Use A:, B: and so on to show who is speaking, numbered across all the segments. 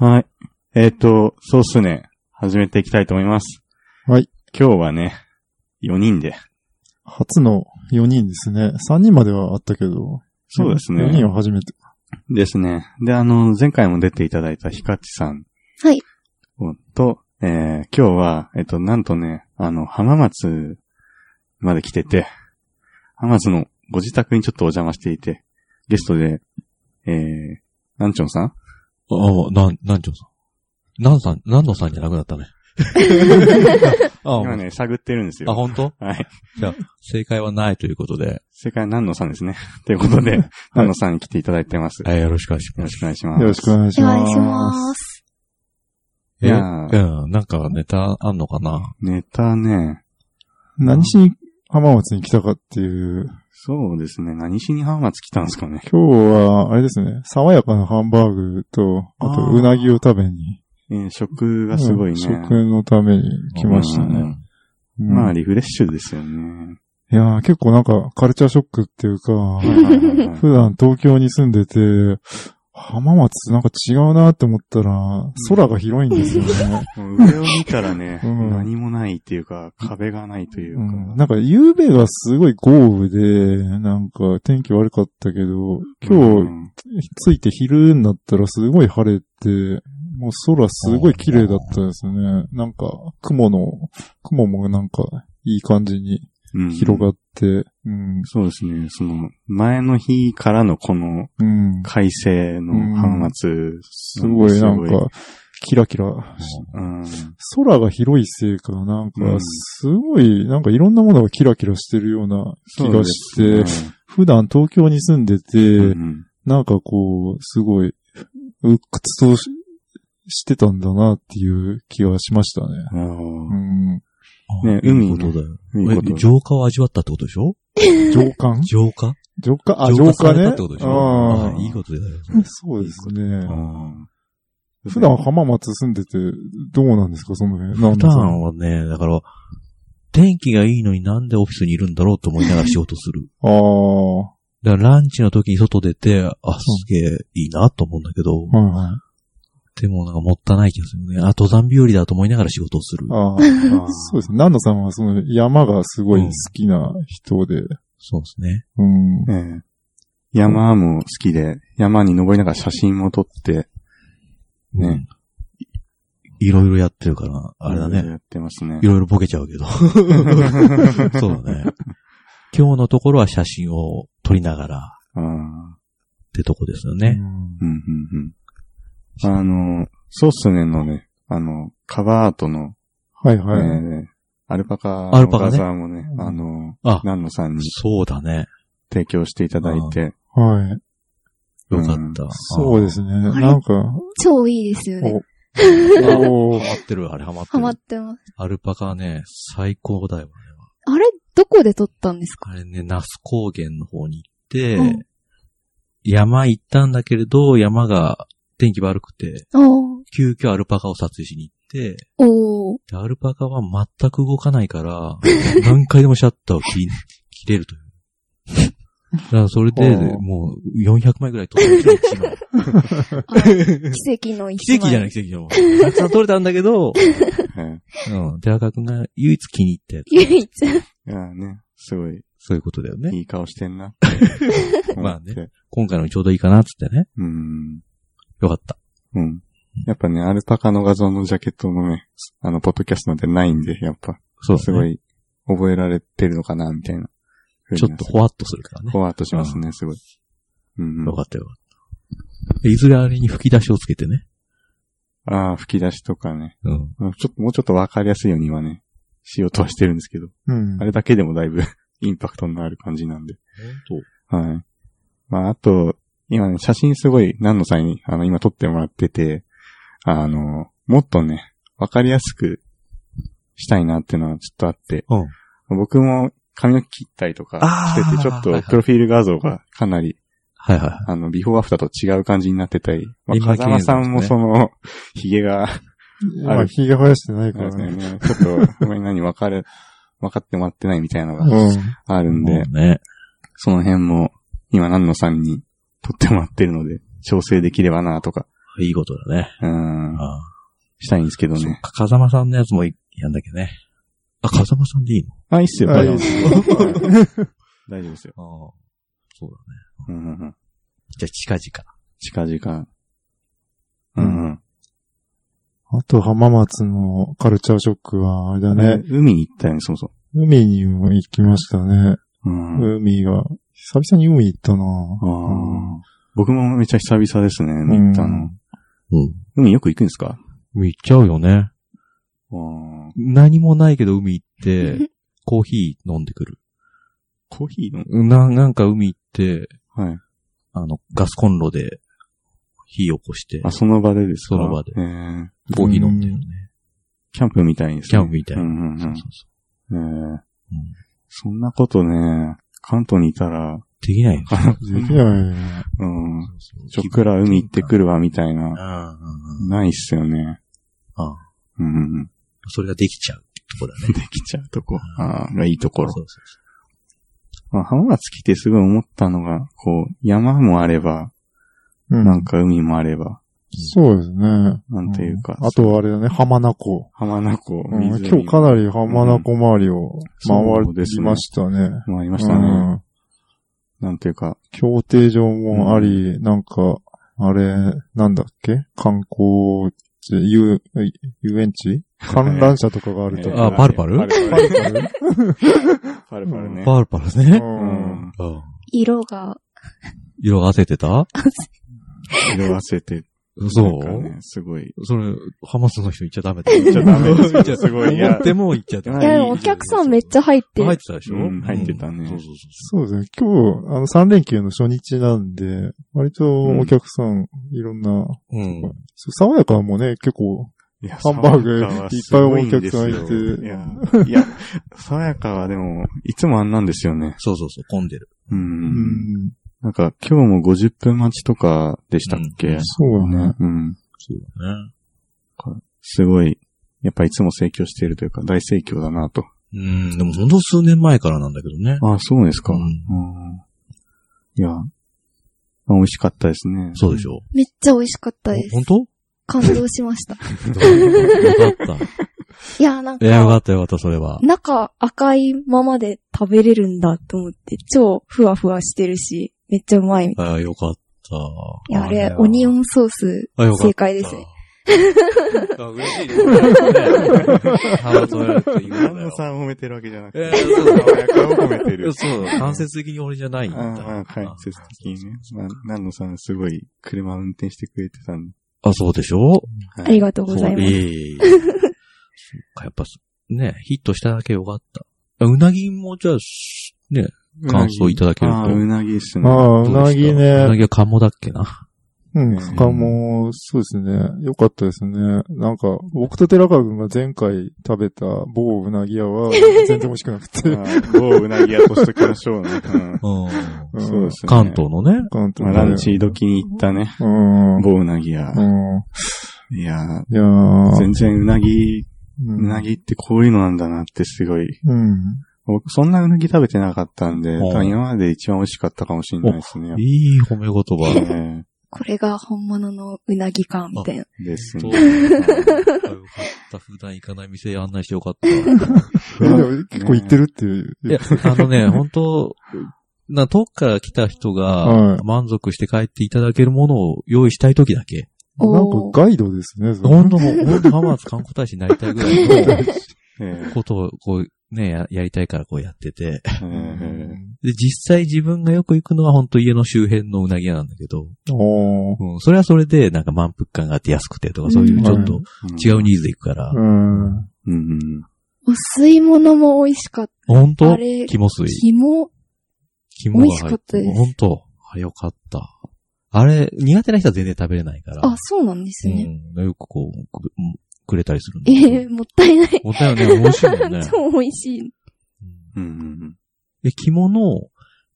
A: はい。えっ、と、そうっすね。始めていきたいと思います。
B: はい。
A: 今日はね、4人で。
B: 初の4人ですね。3人まではあったけど。
A: そうですね
B: 4人は初めて。
A: ですね。で、あの、前回も出ていただいたヒカチさん。
C: はい。
A: と、えー今日は、えっ、と、なんとね、あの、浜松まで来てて、浜松のご自宅にちょっとお邪魔していて、ゲストで、えー、なんちょんさん
D: ああ、なん、なんちょうさん。なんさん、なんのさんじゃなくなったね。あ
A: 今ね、探ってるんです
D: あ、
A: よ。
D: 本当？
A: はい。
D: じゃあ、正解はないということで、
A: 正解は南野さんですね。ということで、南野さんに来ていただいてます。よ
D: はい、よろしくお願いします。
A: ろしくお願いします。
B: よろしくお願いします。
C: お願いします。
A: いやー
D: うん、なんかネタあんのかな？
A: ネタね、
B: 何しに浜松に来たかっていう。
A: そうですね。何しに浜松来たんですかね。
B: 今日は、あれですね。爽やかなハンバーグと、あと、うなぎを食べに。
A: えー食がすごいね。
B: うん食のために来ましたね。
D: うん
B: うん
A: まあ、リフレッシュですよね。
B: いやー結構なんか、カルチャーショックっていうか、
A: はいはいはいはい
B: 普段東京に住んでて、浜松なんか違うなって思ったら、空が広いんですよね。
A: 上を見たらね、
B: うん
A: 何もないっていうか、壁がないというか。
B: うん、なんか、夕べがすごい豪雨で、なんか天気悪かったけど、今日
A: うん
B: 着いて昼になったらすごい晴れて、もう空すごい綺麗だったですね。なんか、雲の、雲もなんか、いい感じに
A: うん
B: 広がって、うん、
A: そうですね。その、前の日からのこの
B: うん。
A: 快晴の浜松。
B: すごいなんか、キラキラ。
A: うん。
B: 空が広いせいか、なんか
A: う、ん
B: すごい、なんかいろんなものがキラキラしてるような気がして、
A: そう
B: 普段東京に住んでて、
A: うん
B: なんかこう、すごい、鬱屈とししてたんだなっていう気がしましたね。
A: ね海
D: いいことだよ。浄化を味わったってことでしょ？浄化？
B: 浄化？あ、
D: 浄化され
B: 浄化ね。
D: たってことでしょ？
B: あ
D: あいいことだよ。
B: そうですね。
A: うん
B: 普段浜松住んでて、どうなんですか、その辺。
D: 普段はね、だから、天気がいいのになんでオフィスにいるんだろうと思いながら仕事する。
B: ああ、は
D: だからランチの時に外出て、あ、すげえいいなと思うんだけど、
B: いはい。
D: でもなんかもったいない気がするね。あ、登山日和だと思いながら仕事をする。
B: あ あ、そうですね。南野さんはその山がすごい好きな人で、
D: そうですね。
B: うん。
A: ええ山も好きで、山に登りながら写真も撮って、ね
D: うん。いいろいろやってるから、あれだね。
A: やってますね
D: い。ろいろボケちゃうけど。そうだね。今日のところは写真を撮りながらってとこですよね。
B: うん
A: うん、うん、うん。あの、そうっすねのね、あの、カバーアートの、
B: はいはい。
A: えーアルパカの
D: アルパカね
A: 画像もね、あの、
D: あ
A: 南野さんに
D: そうだね。
A: 提供していただいて、
B: はい。
D: よかった。
B: そうですね。
C: あれ
B: なんか、
C: 超いいですよね。
B: お お
D: ハマってる、あれハマって
C: ハマっ
D: る。
C: てます。
D: アルパカはね、最高だよね。
C: あれ、どこで撮ったんですか？
D: あれね、那須高原の方に行って、
C: うん
D: 山行ったんだけれど、山が天気悪くて。急遽アルパカを撮影しに行って。でアルパカは全く動かないから、何回でもシャッターを切れるという。だからそれで、
B: はあ
D: もう400枚ぐらい撮ってる
C: 奇跡の一枚。
D: 奇跡じゃない奇跡じゃない。たくさん撮れたんだけど、
A: え
D: うん。寺川くんが唯一気に入ったやつ。
C: 唯一。
A: ーいやね、すごい、
D: そういうことだよね。
A: いい顔してんな。
D: まあね。今回のにちょうどいいかなっつってね。
A: うん。
D: よかった。
A: うん。やっぱね、アルパカの画像のジャケットのね、あの、ポッドキャストなんてないんで、やっぱ、
D: そうだね
A: すごい、覚えられてるのかな、みたいな。
D: ちょっとほわっとするからね。
A: ほわっとしますね、すごい。うん、うん
D: よかったよかった。いずれあれに吹き出しをつけてね。
A: ああ、吹き出しとかね。
D: うん。
A: ちょっと、もうちょっとわかりやすいようにはね、しようとはしてるんですけど、
B: うん
A: あ。れだけでもだいぶ インパクトのある感じなんで。
D: 本
A: はい。まあ、あと、今ね、写真すごい、何の際に、あの、今撮ってもらってて、あの、もっとね、わかりやすくしたいなっていうのはちょっとあって、
D: 当うん。
A: 僕も髪の毛切ったりとかしてて、ちょっとプロフィール画像がかなり、
D: はいはいはい。
A: あの、ビフォーアフターと違う感じになってたり、まあ、
D: 今
A: 風間さんもその、髭が、
B: まあ、髭生やしてないからね。
A: ね、ちょっと、ごめん何分かる、分かってもらってないみたいなのが
B: うん。
A: あるんで、
D: もうね。
A: その辺も、今、南野さんに撮ってもらってるので、調整できればなとか
D: いいことだね。
A: うん。したいんですけどね。
D: そっか、風間さんのやつもいやんだっけね。あ、風間さんでいいの？
A: あ、いいっすよ。
B: あ
A: 大丈夫です。大丈夫ですよ。
D: ああ。そうだね。
A: うんうんうん。
D: じゃあ、近々。
A: 近々。うんうん。
B: あと浜松のカルチャーショックは、あれだね。
A: 海に行ったよね、そうそ
B: 海にも行きましたね。
A: う。うん。
B: 海が、久々に海行ったな
A: あー僕もめっちゃ久々ですね、海行ったの。
D: うん。
A: 海よく行くんですか？
D: 海行っちゃうよね。
A: あー
D: 何もないけど海行って、コーヒー飲んでくる。
A: コーヒーの
D: な、なんか海行って、
A: はい。
D: あの、ガスコンロで火起こして、
A: あ、その場でですか？
D: その場で
A: えー
D: コーヒー飲んでるね。
A: キャンプみたいにですね。
D: キャンプみたいな。
A: うんうんうん
D: そうそうそ
A: えー
D: う。うん。
A: そんなことね、関東にいたら、
D: できないよ。
B: できないね。
A: うん。
D: そう
A: ちょっくら海行ってくるわ、みたいな。ないっすよね。
D: ああ。
A: うんうんうん。
D: それができちゃうとこだね。
A: できちゃうとこ。ああ、がいいところ。
D: そうそう
A: まあ、浜松来てすごい思ったのが、こう、山もあれば、
B: うん。
A: なんか海もあれば、
B: そうですね。
A: なんていうか。
B: んあとはあれだね、浜名湖。
A: 浜名湖、
B: うん
A: 湖
B: 今日かなり浜名湖周りを回りましたね。
A: もありましたね。
B: うん
A: なんていうか、
B: 競艇場もあり、なんか、あれ、なんだっけ？観光地、遊、遊園地？観覧車とかがあるとこ。
D: あパルパル？
A: パルパル。
B: パルパル
A: ね。
D: パルパル
B: う
D: ね。
B: ん
D: うん
C: 色が、
D: 色が焦ってた？
A: 色あせて、
D: そう？
A: ね、すごい。
D: それ、ハマスの人言っちゃダメだ
A: 言っちゃダメです
D: 言っちゃ
A: すごいいや
D: 思っても言っちゃダメ。
C: いや、でもお客さんめっちゃ入ってる
D: 入っ。てたでしょ？
A: うん入ってたね
D: そうそうそう
B: そうですね。今日、あの、3連休の初日なんで、割とお客さん、いろんな、
D: そう。うん。
B: 爽やかもね、結構、
A: いや
B: ハンバーグいっぱいお客さんいて
A: いや、いや、爽やかはでも、いつもあんなんですよね。
D: そうそうそう、混んでる。
A: う。
B: うんん、
A: なんか、今日も50分待ちとかでしたっけ、
B: そうだね。
A: うん。
D: そうだね。
A: すごい、やっぱいつも盛況しているというか、大盛況だなと。
D: うん、でもほんと数年前からなんだけどね。
A: ああ、そうですか。
D: う
A: うんん。いや、美味しかったですね。
D: そうでしょ
C: めっちゃ美味しかったです。
D: 本当？
C: 感動しました。
D: よかっ
C: いや、なん
D: た。いや、よか
C: か、
D: ったよかった、それは。
C: 中赤いままで食べれるんだと思って、超ふわふわしてるし、めっちゃうまいみたい
D: ああ、よかった。
C: いや、あれ、オニオンソース、正解ですね。。
D: あ、嬉しいね。ハートやると言う
A: 南
D: んだよ。
A: 野さんを褒めてるわけじゃなくて、
D: えーそう
A: 爽やかを褒めてる。
D: そう、間接的に俺じゃないんだ。
A: ああ、間接的にね。な南野さんすごい車運転してくれてたんで。
D: あ、そうでしょ？
A: はい
C: ありがとうございます。
D: そうええ そうか、やっぱ、ね、ヒットしただけよかった。あうなぎもじゃあ、しね、感想いただけると
A: ああ、うなぎっすね。
B: ああ、うなぎ
D: うな
B: ね。
D: ぎはカモだっけな。
B: うん、かも、そうですね。よかったですね。なんか、僕と寺川くんが前回食べた某うなぎ屋は、全然美味しくなくて。
A: ああ某うなぎ屋としときましょうね。う ん
D: うん。
B: うん
A: そうですね。
D: 関東のね。
B: 関東
A: まあランチ時に行ったね。
B: うん。
A: 某うなぎ屋。
B: うん。
A: いやー
B: いやー
A: 全然うなぎ、
B: う
A: うなぎってこういうのなんだなってすごい。
B: うん。
A: 僕そんなうなぎ食べてなかったんで、
D: うん
A: 多分今まで一番美味しかったかもしれないですね。
D: いい褒め言葉。
A: え
C: これが本物のうなぎ感みたい
A: です
D: そう。
A: ね。
D: よかった。普段行かない店案内してよかった。
B: 結構行ってるっていう。
D: や、あのね、本当な、遠くから来た人
B: はい
D: が満足して帰っていただけるものを用意したいときだけ。
B: なんかガイドですね、それ
D: 本当もう、本当浜松観光大使になりたいぐらいの
A: ええ
D: ことを、こう、ね、ややりたいからこうやってて。
A: ええ
D: で、実際自分がよく行くのは本当家の周辺のうなぎ屋なんだけど、
B: おー
D: うん、それはそれでなんか満腹感があって安くてとかそういうちょっと違うニーズで行くから。
B: うん。
A: うんうん。
C: お吸い物も美味しかっ
D: 本当？
C: あれ
D: 肝水
C: た。。肝、
D: 肝が入
C: 美味しかったです
D: 本当？あれよかった。あれ、苦手な人は全然食べれないから。
C: あ、そうなんですね。
D: うん。よくこう、くくれたりするんだけど
C: ええもったいない。
D: もったいないね。美味しいもんね。
C: 超美味しい。
D: うん
A: うんうん
D: え、肝の、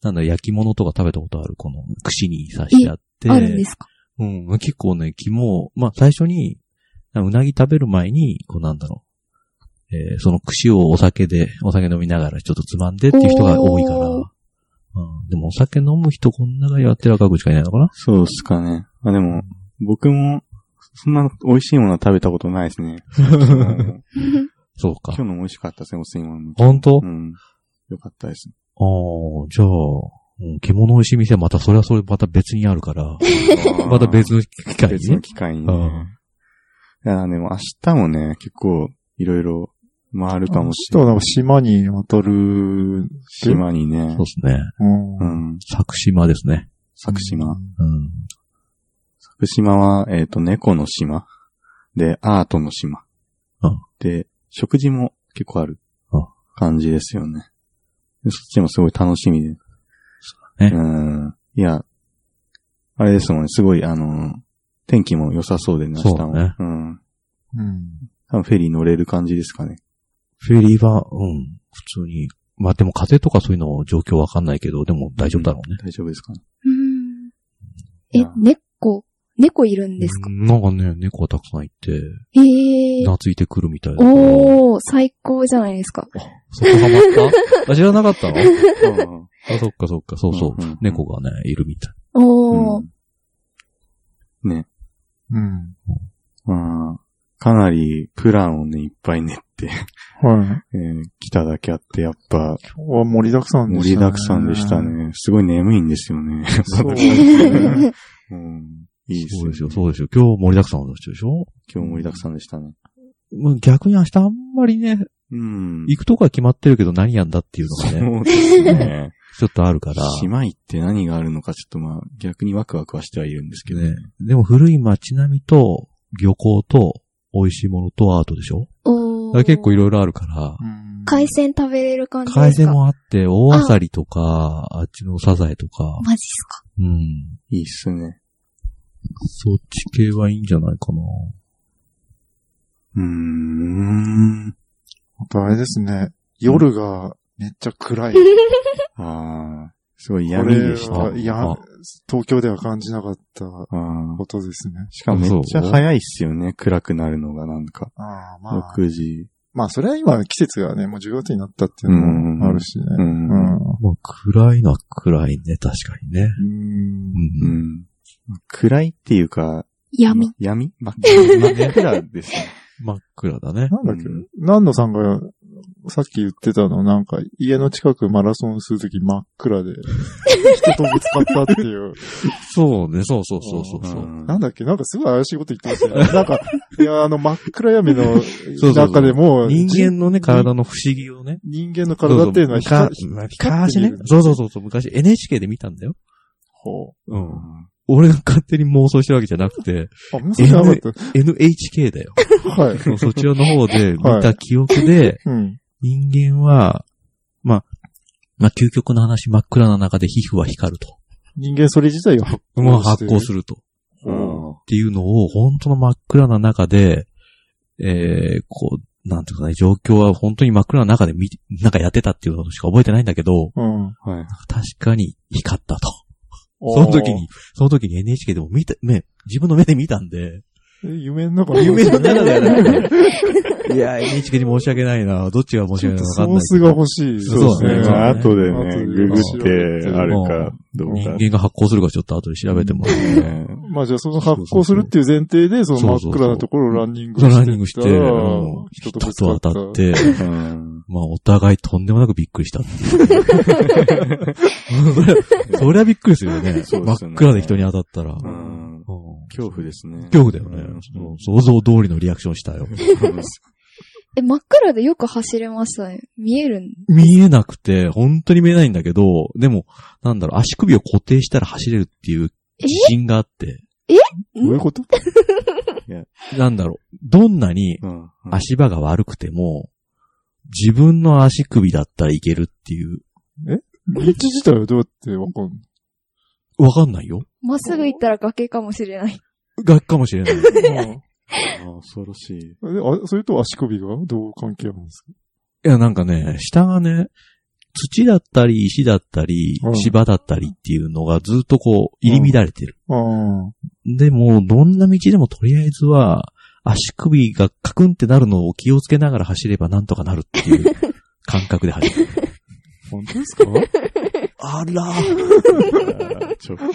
D: なんだ、焼き物とか食べたことある？この、串に刺してあって。
C: あるんですか？
D: うん。結構ね、肝、まあ、最初に、うなぎ食べる前に、こうなんだろう。えーその串をお酒で、お酒飲みながらちょっとつまんでっていう人が多いから。
C: おー
D: うん、でもお酒飲む人こんながやってる赤口しかいないのかな？
A: そうっすかね。あ、でも、僕も、そんな美味しいものは食べたことないですね。う ん
D: そうか
A: 今。日のも美味しかったですね、お吸い物。
D: 本当？
A: うん。よかったです。
D: ああ、じゃあ、うん、獣美味しい店はまたそれはそれまた別にあるから、また別の機会にね
A: 別の。機会にね。
D: うん
A: いや、でも明日もね、結構いろいろ回るかもしれない。
B: か島に渡る。
A: 島にね
D: そう。ですね。
B: うん
A: うん。
D: 作島ですね。
A: 作島。
D: うん。
A: 作島は、えっ、と、猫の島。で、アートの島。
D: うん
A: で、食事も結構ある
D: うん
A: 感じですよね。でそっちもすごい楽しみで。
D: ね
A: うん。いや、あれですもんね、すごい、あの、天気も良さそうでね、明日も。
D: そうね
A: うん。
B: うん。
A: 多分フェリー乗れる感じですかね。
D: フェリーは、うん、普通に。まあでも風とかそういうの状況わかんないけど、でも大丈夫だろうね。
A: 大丈夫ですかね。
C: うんえ
A: いや、
C: 猫、猫いるんですか？
D: うんなんかね、猫がたくさんいて、
C: へえ。
D: 懐いてくるみたいだから。
C: おー、最高じゃないですか。
D: そこハマった？あ、知らなかったの？
A: うん
D: あ、そっかそっか、そうそう。
A: うんうんうん
D: 猫がね、いるみたい。
C: おー。
A: うんね。
B: うん。
A: まあ、かなりプランをね、いっぱい練って、
B: はい。
A: えー来ただけあって、やっぱ、
B: 今日は盛りだくさんでしたね。
A: 盛りだくさんでした。ね。すごい眠いんですよね。
B: そうですね。
A: うん。いいです
D: そうですよ、そうですよ。今日盛りだくさんの人でしょ？
A: 今日盛りだくさんでしたね。
D: まあ逆に明日あんまりね、
A: うん。
D: 行くとこは決まってるけど何やんだっていうのがね、
A: そうですね。
D: ちょっとあるから。
A: 島行って何があるのかちょっとまあ、逆にワクワクはしてはいるんですけど
D: ね。でも古い街並みと、漁港と、美味しいものとアートでしょ？
C: お
D: だから結構いろいろあるから、
B: うん
C: 海鮮食べれる感じですか？
D: 海鮮もあって、大アサリとか、あっちのサザエとか、
C: マジっすか？
D: うん。
A: いいっすね。
D: そっち系はいいんじゃないかな。
A: うーん。
B: あとあれですね。夜がめっちゃ暗い。
A: ああ、すごい闇でした。
B: これはいや
D: あ、
B: 東京では感じなかった
A: あー
B: ことですね。
A: しかもめっちゃ早いっすよね。暗くなるのがなんか。
B: ああ、まあ。
A: 6時。
B: まあ、それは今季節がね、もう10月になったっていうのもあるしね。
A: う。
B: うんん。
D: まあ、暗いのは暗いね、確かにね。
B: うん
D: う。。
A: うんん。暗いっていうか、
C: 闇。
A: 闇？真っ真っ暗ですね。
D: 真っ暗だね。
B: なんだっけ？
A: うん
B: 南野さんがさっき言ってたの、なんか家の近くマラソンするとき真っ暗で、人とぶつかったっていう。
D: そうね、そうそうそうそうそう。
A: ん
B: なんだっけ？なんかすごい怪しいこと言ってましたよね。なんか、いや、あの真っ暗闇の
D: そうそう
B: 中でも、
D: 人間のね、
B: じ
D: 体の不思議をね。
B: 人間の体っていうのは
D: そう
B: 光
D: そう昔ね。そうそうそうそう、昔 NHK で見たんだよ。
B: ほ
D: うん。俺が勝手に妄想してるわけじゃなくて。NHK だよ。
B: はい。
D: そうそちらの方で見た記憶で、
B: うん。
D: 人間は、まあ、まあ、究極の話、真っ暗な中で皮膚は光ると。
B: 人間それ自体が発光
D: まあ、発光
B: る。
D: すると。
A: うん
D: っていうのを、本当の真っ暗な中で、えー、こう、なんていうかね、状況は本当に真っ暗な中で見、なんかやってたっていうのしか覚えてないんだけど、
B: うん。
A: はい。
D: 確かに光ったと。その時に、その時に NHK でも見た、ね、自分の目で見たんで。
B: え夢の中
D: 夢の中ではなくて、いや、NHK に申し訳ないな。どっちが申し訳ないのかわかん
B: ソース
D: ないけど。
B: が欲しい。
A: そうですね。あ後で
B: 後
A: ね、
B: で
A: ググってあるかどうか。
D: 人間が発光するかちょっと後で調べてもらって。
A: ね
B: まあじゃあその発光するっていう前提で、その真っ暗なところをランニングしてったら。
D: ランニングして、うん
B: 人と
D: 当たって、
A: うん
D: まあ、お互いとんでもなくびっくりしたっていう。そりゃびっくりするよね。
A: そうですよね
D: 真っ暗で人に当たったら。
A: 恐怖ですね。
D: 恐怖だよね想像通りのリアクションしたよ。
C: え、真っ暗でよく走れましたね。見えるん
D: 見えなくて、本当に見えないんだけど、でも、なんだろう、足首を固定したら走れるっていう
C: え？
D: 自信があって、
B: どういうこと？
D: なんだろう、どんなに
A: うん
D: 足場が悪くても、自分の足首だったらいけるっていう、
B: 道自体はどうやってわかんの？
D: わかんないよ。
C: まっすぐ行ったら崖かもしれない。
D: 楽かもしれない。
A: あ恐ろしい。
B: えあそれと足首がどう関係あるんですか？
D: いや、なんかね、下がね、土だったり、石だったり
B: う、ん
D: 芝だったりっていうのがずっとこう、入り乱れてる。
B: ああ。
D: でも、どんな道でもとりあえずは、足首がカクンってなるのを気をつけながら走ればなんとかなるっていう 感覚で走る。
B: 本当ですか？
D: あら
A: ちょっと、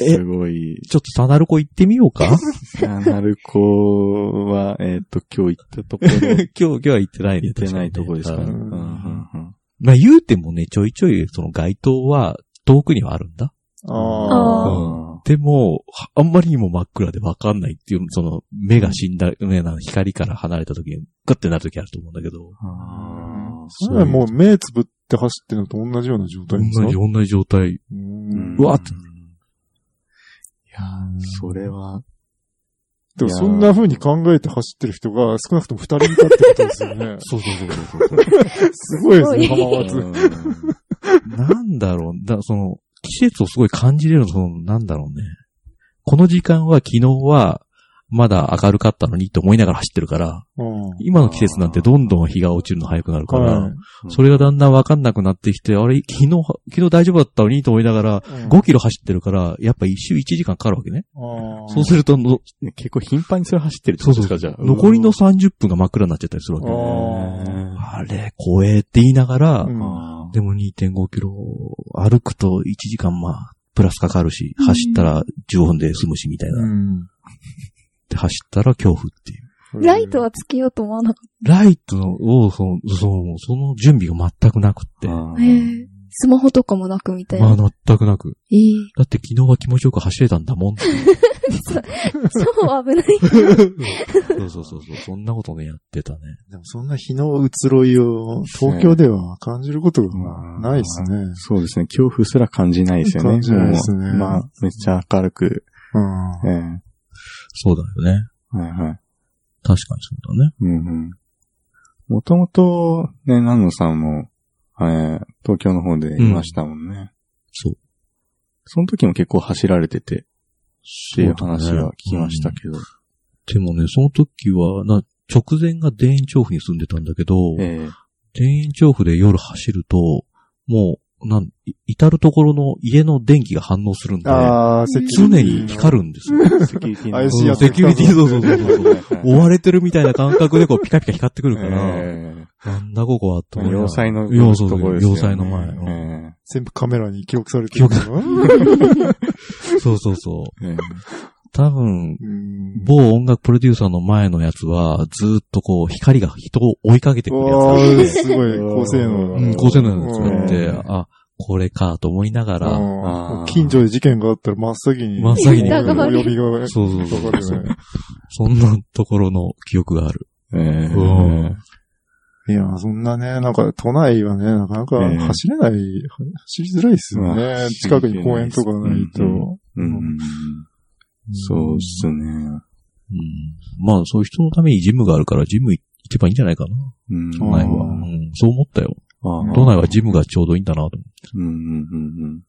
A: すごい。
D: ちょっとサナルコ行ってみようか？
A: サナルコは、えっ、と、今日行ったところ、
D: 今日、今日は行ってないね。
A: 行ってないところですかね。
D: う
A: うんんうんうん
D: まあ言うてもね、ちょいちょいその街灯は遠くにはあるんだ。
B: あ
C: あ
A: あ
D: でも、はあんまりにも真っ暗でわかんないっていう、その目が死んだ、目な光から離れた時にグッてなる時あると思うんだけど。
B: それはもう目つぶって走ってるのと同じような状態ですか？
D: 同じ、同じ状態。
B: う
D: わっ
A: いやーそれは、
B: でもそんな風に考えて走ってる人が少なくとも二人いたってことですよね。
D: そうそうそうそうそう。
B: すごいですね、浜松。
A: う ん
D: なんだろう、だその、季節をすごい感じれるの、その、なんだろうね。この時間は昨日は、まだ明るかったのにって思いながら走ってるから、
B: うん
D: 今の季節なんてどんどん日が落ちるの早くなるから、
B: はい
D: それがだんだんわかんなくなってきて、あれ、昨日、昨日大丈夫だったのにと思いながら、5キロ走ってるから、やっぱ一周1時間かかるわけね。
B: あー
D: そうすると
A: 結構頻繁にそれ走ってるってことですか、じゃあ。
D: 残りの30分が真っ暗になっちゃったりするわけ。
B: あ
D: あれ、怖えって言いながら、
B: うん。
A: あ
D: でも2.5キロ歩くと1時間まあ、プラスかかるし、
C: うん。
D: 走ったら15分で済むしみたいな。
B: うん。
D: で、走ったら恐怖っていう。
C: ライトはつけようと思わなかっ
D: ライトを、その、その、その準備が全くなくって。
C: スマホとかもなくみたいな。
D: まあ、全くなく。
C: ええ。
D: だって昨日は気持ちよく走れたんだもんって。
C: 超危ない。
D: そ うそうそうそう。そんなことね、やってたね。
B: でもそんな日の移ろいを東京では感じることがないですね。
A: そうですね。恐怖すら感じないですよね。
B: 感じないですね
A: まあ、めっちゃ明るく。
B: うん
A: え
D: そうだよね。
A: えはいはい。
D: 確かにそうだね。
A: うんうん。もともと、ね、南野さんも、えー東京の方でいましたもんね。
D: そう。
A: その時も結構走られてて、っていう話は聞きましたけど。
D: でもね、その時は、な、直前が田園調布に住んでたんだけど、
A: ええ。
D: 田園調布で夜走ると、もう、なん、い至るところの家の電気が反応するんで、
B: あ
D: 常に光るんですよ。
A: セキュリティの。
B: 怪しいやつ
D: セキュリティ、そうそうそうそう。追われてるみたいな感覚でこうピカピカ光ってくるから、
A: え
D: なんだここはと
A: え
D: 思
A: 要塞の
D: 要塞
A: ところですよね。
D: 要塞の前。うん
A: え。
B: 全部カメラに記録されてるの？か
D: そうそうそう。
A: えええ
D: 多分、
B: うん。
D: 某音楽プロデューサーの前のやつは、ずーっとこう、光が人を追いかけてくるやつ
B: わ
D: だ
B: ー
D: って
B: すごい。高性能
D: うん、高性能なやつがあって、
A: うん。
D: あ、これかと思いながら、
A: あー。
B: 近所で事件があったら真っ先に。
D: 真っ先に。
B: お呼びが。
D: そうそうそう
B: かかるよね。
D: そんなところの記憶がある。
A: ええ
D: うん。
B: いや、そんなね、なんか都内はね、なかなか
A: ええ
B: 走れない、走りづらいですよ
A: まあ
B: ね。近くに公園とかないと。
A: うん。そうっすね。
D: うんまあ、そういう人のためにジムがあるから、ジム行けばいいんじゃないかな。
A: うん。
D: 都内は。うん、そう思ったよ。
A: ああ
D: 都内はジムがちょうどいいんだなと思って。
A: うんうんうん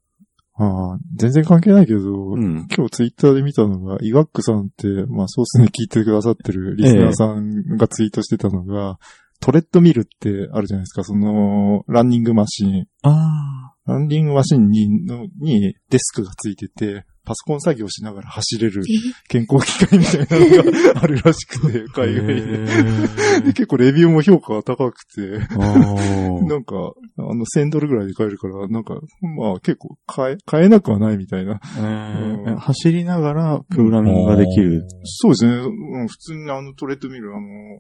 B: ああ全然関係ないけど、
A: うん。うん。
B: 今日ツイッターで見たのが、イワックさんって、まあソースに聞いてくださってるリスナーさんがツイートしてたのが、トレッドミルってあるじゃないですか、その、ランニングマシン。
A: あ
B: ランニングマシンに、のにデスクがついてて、パソコン作業しながら走れる
C: え？
B: 健康機械みたいなのがあるらしくて、
A: あ。
B: 海外で。結構レビューも評価が高くて、なんか、あの、1000ドルぐらいで買えるから、なんか、まあ結構買え、買えなくはないみたいな。うん
A: ー走りながらプログラミングができる。
B: そうですね。うん普通にあのトレッドミル、あの、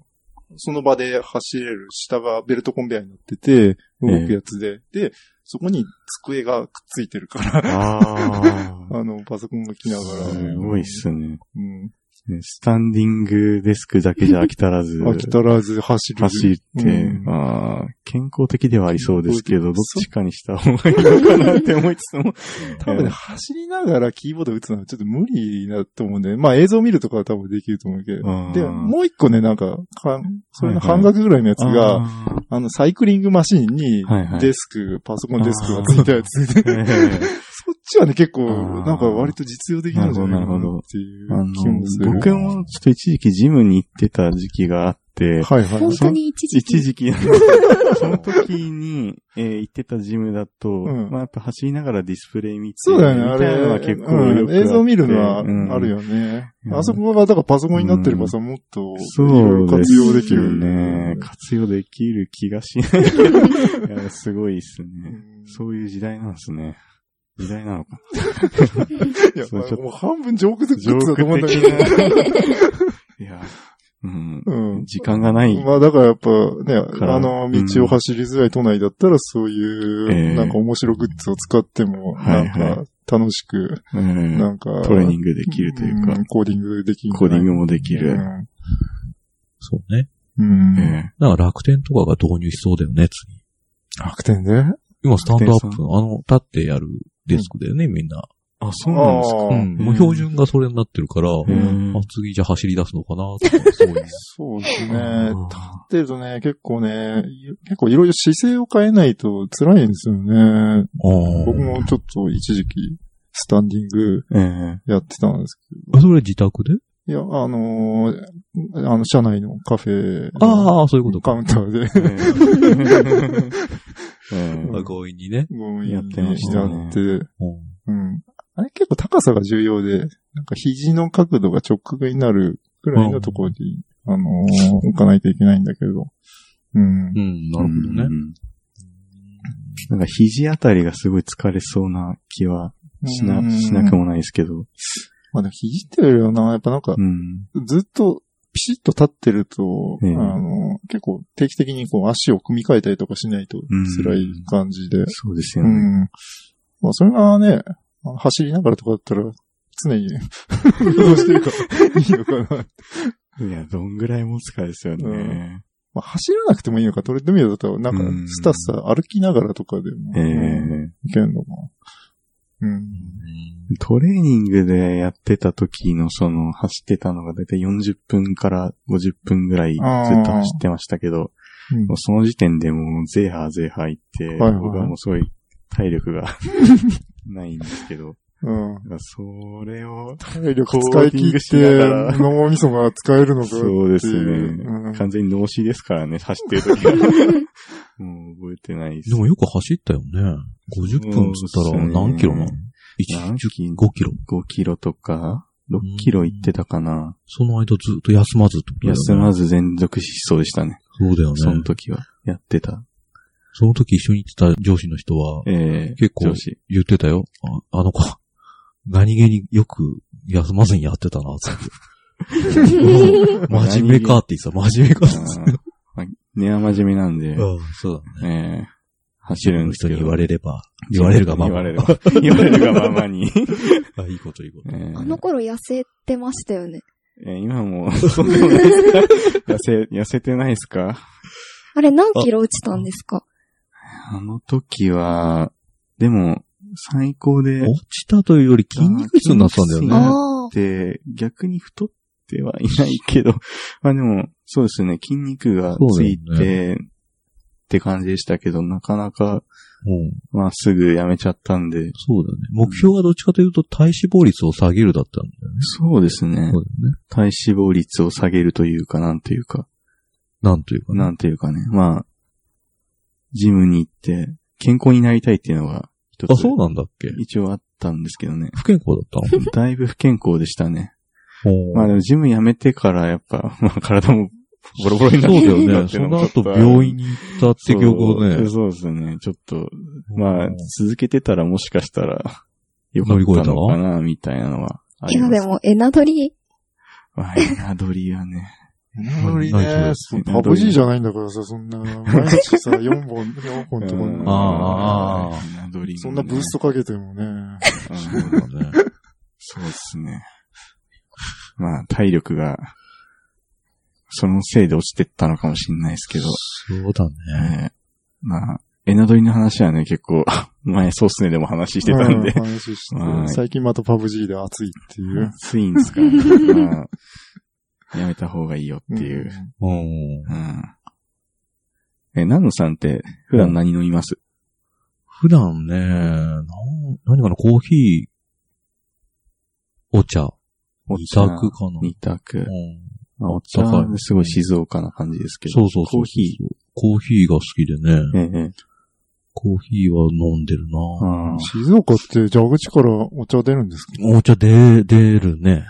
B: その場で走れる下がベルトコンベヤーになってて、動くやつで、で、そこに机がくっついてるから、
A: あ
B: の、パソコンが来ながら。
A: すごいっすね。
B: うん。
A: ねスタンディングデスクだけじゃ飽き足らず。
B: 飽き足らず走る。
A: 走って、
B: うん。
A: あー健康的ではありそうですけど、どっちかにした方がいいのかなって思いつつも。
B: 多分ね、走りながらキーボード打つのはちょっと無理だと思うんで、まあ映像見るとかは多分できると思うけど。
A: うん
B: で、もう一個ね、なんか、かそれの
A: はいはい。
B: 半額ぐらいのやつが、
A: あ
B: あの、サイクリングマシンに
A: はいはい。
B: デスク、パソコンデスクがついたやつ そっちはね、結構、なんか割と実用的なんじゃないかなっていう気もする。
A: 僕もちょっと一時期ジムに行ってた時期があって、
B: はいはい。
C: 本当に一時期？
A: 一時期 その時に、えー行ってたジムだと、
B: ん
A: まあやっぱ走りながらディスプレイ見て、
B: そうだよね、あ
A: みたいなのは
B: れ。
A: 結構
B: うん映像見るのは
A: うん
B: あるよね。
A: うん
B: あそこが、だからパソコンになってればさ、もっと、
A: そうで
B: 活
A: す
B: 用できる。
A: ね。活用できる気がしないけど。いやすごいっすね。
B: うん
A: そういう時代なんですね。時代なのか。
B: いや、
A: そうちょっと
B: まあもう半分ジョーク的
A: ジョ
B: だと思うん
A: ーク
B: だけど。
A: いや、うん。
B: うん。
A: 時間がない。
B: まあだからやっぱね、
A: ら
B: あの道を走りづらい都内だったらそういう、
A: ええ
B: なんか面白グッズを使っても、
A: はい
B: なんか楽しく、
A: うん
B: なんか、
A: トレーニングできるというか
B: ん、コーディングできる。
A: コーディングもできる。
D: そうね。
B: うん。
D: だから楽天とかが導入しそうだよね、次。
B: 楽天で？
D: 今スタンドアップあの、立ってやるデスクだよね、みんな。
A: あ、そうなんですか。
D: うん。もう標準がそれになってるから、
A: ん
D: あ次じゃあ走り出すのかなとか、そういう。
B: そうですね。立ってるとね、結構ね、結構いろいろ姿勢を変えないと辛いんですよね。僕もちょっと一時期、スタンディング
A: ええ
B: やってたんですけど。
D: あ、それ自宅で？
B: いや、あのーあの、社内のカフェの
D: ああ、そういうことか。
B: カウンターで、
D: 強引にね。
B: 強引
A: やってま
B: に
A: したね
B: やって、
D: うん
B: うん。あれ結構高さが重要で、なんか肘の角度が直角になるくらいのところに、あのー置かないといけないんだけど。うん
D: う。ん、なるほど
A: う
D: ね。
A: んなんか肘あたりがすごい疲れそうな気はしな、
B: うん
A: しなくもないですけど。
B: まあ、でも肘ってよりはな、やっぱなんか
A: う、ん。
B: ずっとピシッと立ってると、
A: ええ
B: あの、結構定期的にこう足を組み替えたりとかしないと辛い感じで。
A: そうです
B: う
A: よね。
B: ん。まあ、それがね、走りながらとかだったら、常に運動してるから いいのかな。
A: いや、どんぐらい持つかですよね。
B: まあ、走らなくてもいいのか、トレッドミルだと、なんか
A: うん、
B: スタスタ歩きながらとかでも、いけるのかな。うん。
A: トレーニングでやってた時のその走ってたのがだいたい40分から50分ぐらいずっと走ってましたけど、
B: うん。
A: その時点でもうゼーハーゼーハー言って、
B: はいはい。
A: 僕はもうすごい体力が ないんですけど、
B: うん。
A: それを、
B: 体力使い切って、
A: ら
B: 脳みそが使えるのか。
A: そうですね。
B: うん
A: 完全に脳死ですからね、走ってる時は。もう覚えてないです。
D: でもよく走ったよね。50分つったら何キロなの ?1、
A: 何キロ
D: ？5キロ。
A: 5キロとか、6キロ行ってたかな。
D: その間ずっと休まず。
A: 休まず全続疾走でしたね。
D: そうだよね。
A: その時は。やってた。
D: その時一緒に行ってた上司の人は、
A: ええ
D: 結構。言ってたよ。ああの子、何気によく休まずにやってたな、つって。真面目かって言ってた、真面目かって言ってた。
A: 根は真面目なんで、
D: うんそうだね。
A: ええ走るんですけど。
D: 人に言われれば、言われるがまま。
A: 言われ 言われるがままに。
D: あ、いいこといいこと。
A: ええ
C: あの頃痩せてましたよね。
A: えー今も、そ痩せ、痩せてないですか？
C: あれ何キロ落ちたんですか？
A: あの時は、でも、最高で、
D: 落ちたというより筋肉痛になってたんだよね。
C: ああ。
A: で、逆に太ってはいないけど、まあでも、そうですね、筋肉がついて、って感じでしたけど、なかなか、
D: うん。
A: まあすぐやめちゃったんで、
D: そうだね。目標がどっちかというと体脂肪率を下げるだったんだよね。
A: そうですね
D: そう。だよね。
A: 体脂肪率を下げるというか、なんというか、
D: なんというかね。
A: なんというかね、まあ、ジムに行って、健康になりたいっていうのが、
D: あ、そうなんだっけ？
A: 一応あったんですけどね。
D: 不健康だったの？
A: だいぶ不健康でしたね。まあでもジム辞めてからやっぱ、まあ体もボロボロになって
D: そうだよね。そうの後病院に行ったって記憶をね。
A: そうそうですね。ちょっと、まあ、続けてたらもしかしたら、よかっ
D: 乗り越えた
A: たのかな、みたいなのはあ
C: いや
A: ります。
C: でも、エナドリ、
A: まあ、エナドリはね。
B: なのに
D: 何
B: ね、パブ G じゃないんだからさ、そんな、毎日さ、4本、4本とか
A: うん
B: に
D: ああ
A: エナドリもね
B: そんなブーストかけてもね。
A: うん
D: そうだね。
A: そうですね。まあ、体力が、そのせいで落ちてったのかもしれないですけど、
D: そうだね。
A: えーまあ、エナドリの話はね、結構、前、そうっすねでも話してたんで
B: う、話して
A: はい
B: 最近またパブ G で熱いっていう。
A: 熱いんですからね。まあ、やめた方がいいよっていう。
D: うん。
A: うん。え、ナノさんって、普段何飲みます？
D: 普段ね、なん何かな、コーヒー、お茶、二択かな。
A: 二択
D: う。ん
A: まあ、お茶はすごい静岡な感じですけど。
D: そうそうそう。
A: コーヒ
D: ー。コーヒーが好きでね。
A: ー。ええ。
D: コーヒーは飲んでるな
A: ああ
B: 静岡って蛇口からお茶出るんですか？
D: お茶出、出るね。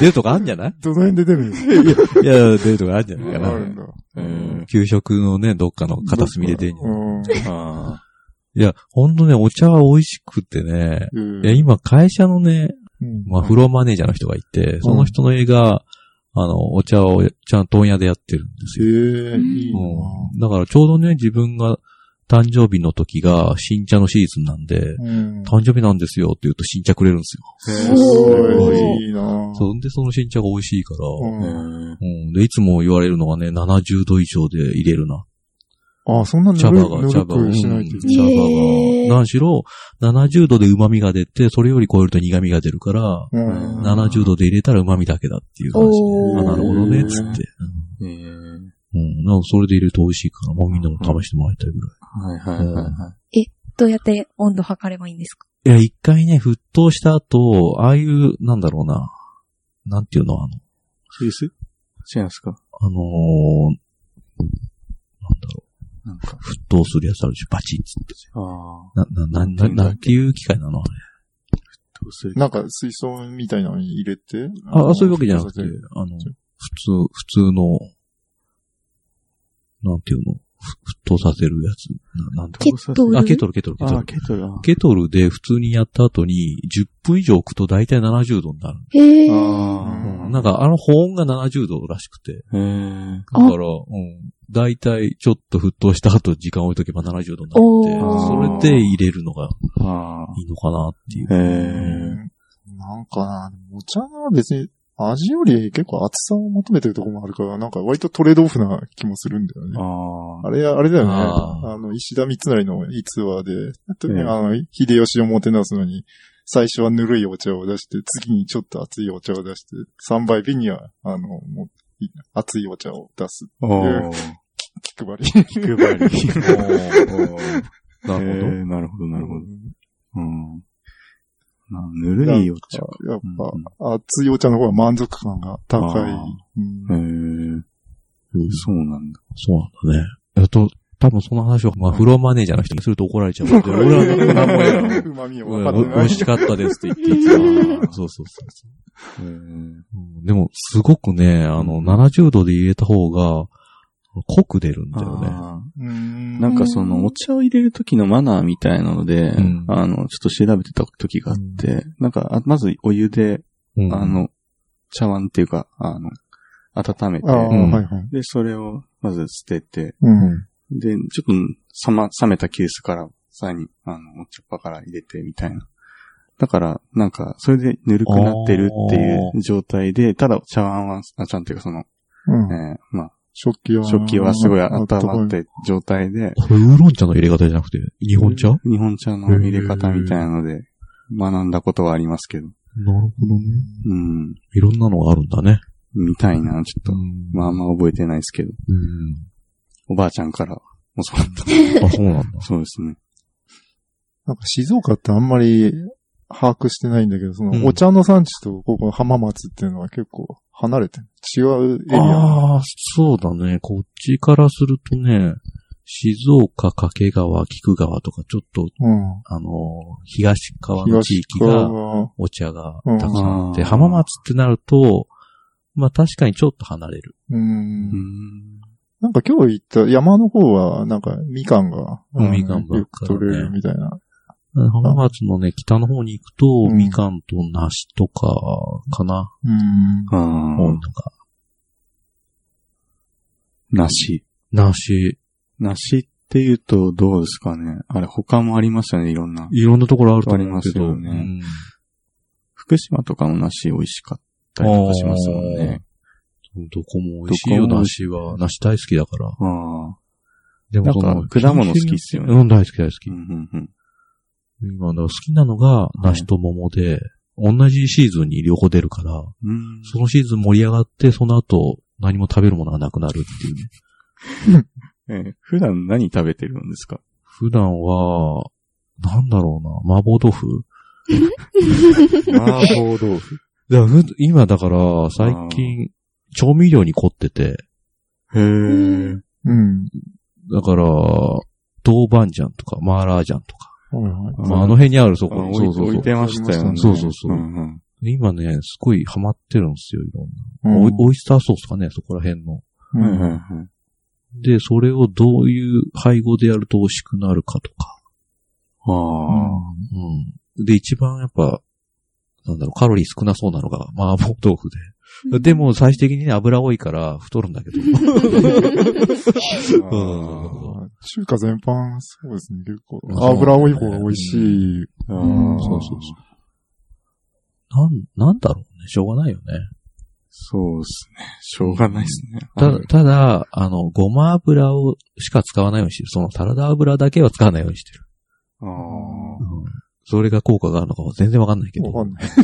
D: 出るとかあるんじゃない？
B: どの辺で出るんですか？
D: いや、出るとかあるんじゃないかな。
B: あるんだ。
A: ええ
D: 給食のね、どっかの片隅で出るんじゃない？
B: うん。
A: ああ。
D: いや、ほんとね、お茶は美味しくてね、
B: うん
D: いや、今会社のね、
B: うん
D: まあ、フロアマネージャーの人がいて、その人の映画、あの、お茶をちゃんと問屋でやってるんですよ。
B: へえ、いいな
D: うん。だからちょうどね、自分が誕生日の時が新茶のシーズンなんで、
B: うん。
D: 誕生日なんですよって言うと新茶くれるんですよ。
B: すごいいいな
D: そんでその新茶が美味しいから、
B: うん
D: うん。で、いつも言われるのがね、70度以上で入れるな。
B: あ、そんな
D: 茶葉が、茶葉が、
B: くしないといけ
D: 茶葉が。何しろ、70度で旨味が出て、それより超えると苦味が出るから、
B: うん
D: 70度で入れたら旨味だけだっていう話。
C: おー
D: あ、なるほどね、つって。
A: えー
D: うん。なんかそれで入れると美味しいから、もうみんなも試してもらいたいぐらい。
A: はいはいはいはい。
C: どうやって温度測ればいいんですか？
D: いや、一回ね、沸騰した後、ああいう、なんだろうな。なんていうの、あの、
A: シリス？違うんですか？
D: あのーなんだろ
A: なんか。
D: う、沸騰するやつあるでしょ、バチッつって。
A: ああ。
D: な、な、な、な、なんていう機械なの？あれ。
A: どうする
B: なんか水槽みたいなのに入れて。
D: あ、あそういうわけじゃなくてあの、普通、普通の、なんていうの、ふ沸騰させるやつ。ななんて
C: ケトル？
D: あ、ケトル、ケトル、ケトル。
A: ケトル。あ
D: ケトルで普通にやった後に、10分以上置くと大体70度になる。
C: へえ。
A: あ
B: うん
D: なんか、あの保温が70度らしくて。
A: ー。へえ。
D: だから、うん。大体、ちょっと沸騰した後、時間置いとけば70度にな
C: お
D: って、
C: ー
D: それで入れるのが
A: あ
D: いいのかなっていう。
A: あ。へ
B: うんなんかな、お茶は別に味より結構厚さを求めてるところもあるから、なんか割とトレードオフな気もするんだよ
A: え。
B: ね。
A: ああ。
B: あれ、あれだよね。
D: あ
B: の、石田三成の逸話で、
A: ええ
B: あの、秀吉をもてなすのに、最初はぬるいお茶を出して、次にちょっと熱いお茶を出して、3杯目には、あの、もう、い熱いお茶を出す。
A: おー。
B: 気配り。
A: 気配り。
D: なるほど。
A: なるほど、なるほど。うん。まあ、ぬるいお茶か。
B: やっぱ、熱いお茶の方が満足感が高い。
A: へえ。そうなんだ。
D: そうなんだね。えっと、多分その話を、まあ、フロアマネージャーの人にすると怒られちゃうので、俺は何もやらん。
B: うまみを
D: うん
B: 分かってない。
D: 美味しかったですって言っていつもそうそうそうでも、すごくね、あの、70度で入れた方が、濃く出るんだよね。
A: なんかその、お茶を入れる時のマナーみたいなので、
D: うん
A: あの、ちょっと調べてた時があって、なんか、あまずお湯で、
D: うん
A: あ、の、茶碗っていうか、あの、温めて、
B: はいはい。
A: で、それをまず捨てて、
B: うん。
A: で、ちょっと冷ま、冷めたケースから、さらに、あの、お茶っ葉から入れてみたいな。だから、なんか、それでぬるくなってるっていう状態で、ただ茶碗は、あ、ちゃんというかその、
B: うん。
A: えーまあ、
B: 食器は。
A: 食器はすごい温まっ
B: 温
A: て状態で、
D: これウーロン茶の入れ方じゃなくて、日本茶？
A: 日本茶の入れ方みたいなので、学んだことはありますけど。
D: なるほどね。
A: うん。
D: いろんなのがあるんだね。
A: みたいな、ちょっと、
D: ん
A: まああんま覚えてないですけど、
D: うん。
A: おばあちゃんから教わった。
D: あ、そうなんだ。
A: そうですね。
B: なんか静岡ってあんまり把握してないんだけど、そ
D: うん
B: のお茶の産地とここ浜松っていうのは結構離れてる。違うエリア？
D: ああ、そうだね。こっちからするとね、静岡、掛川、菊川とか、ちょっと、
B: うん。
D: あのー、東側の地
B: 東
D: 域が、
B: 側。
D: お茶がたくさんあって、
A: うん
D: 浜松ってなると、まあ確かにちょっと離れる。
B: う。
A: うんん。
B: なんか今日行った山の方は、なんかみかんが、
D: うんみかんばっ
B: よく
D: かりね
B: 取れるみたいな。
D: 浜松のね、北の方に行くと、
B: うん
D: みかんと梨とか、かな、
B: うん。
A: あ
D: 多い
A: あ
D: のが。
A: 梨。
D: 梨、
A: 梨って言うとどうですかねあれ他もありますよね、いろんな。
D: いろんなところあると思うけど。
A: ありますよね
D: うん
A: 福島とかも梨美味しかったりとかしますもんね。
D: どこも美味しいよ、
A: どこも
D: 梨は。梨大好きだから。
A: ああ。
D: でもその、
A: なんか果物好きっすよね
D: うん、大好き大好き
A: う。んうんうん。
D: 今、好きなのが梨と桃で、同じシーズンに両方出るから、
A: うん
D: そのシーズン盛り上がって、その後、何も食べるものがなくなるっていうね。
A: えー普段何食べてるんですか？
D: 普段は、なんだろうな、麻婆豆腐？
A: 麻婆豆腐。
D: だ今だから、最近、調味料に凝ってて、
A: へえ。
B: うん。
D: だから、豆板醤とか、マーラー醤とか、
B: はいはい。
D: まあ、あの辺にあるそこ
A: あ、
D: そうそうそう
A: 置いてましたよね。
D: そうそうそうん
A: ん
D: 今ね、すごいハマってるんですよ、いろんな。
B: うん
D: オイオイスターソースとかね、そこら辺の。
B: う
A: はいはい
B: ん。
A: はい。
D: で、それをどういう配合でやると美味しくなるかとか。
A: ああ。
D: うん。で、一番やっぱ、なんだろう、カロリー少なそうなのが麻婆豆腐で。でも、最終的にね、油多いから太るんだけど。
B: 中華全般、そうですね、結構。油多い方が美味しい。
A: ああ
B: うん
D: そうそうそう。なん、なんだろうね。しょうがないよね。
A: そうですね。しょうがないですね。
D: ただ、
A: はい
D: ただ、あの、ごま油をしか使わないようにしてる。そのサラダ油だけは使わないようにしてる。
A: ああ。
D: それが効果があるのかは全然わかんないけど。
B: わかんない。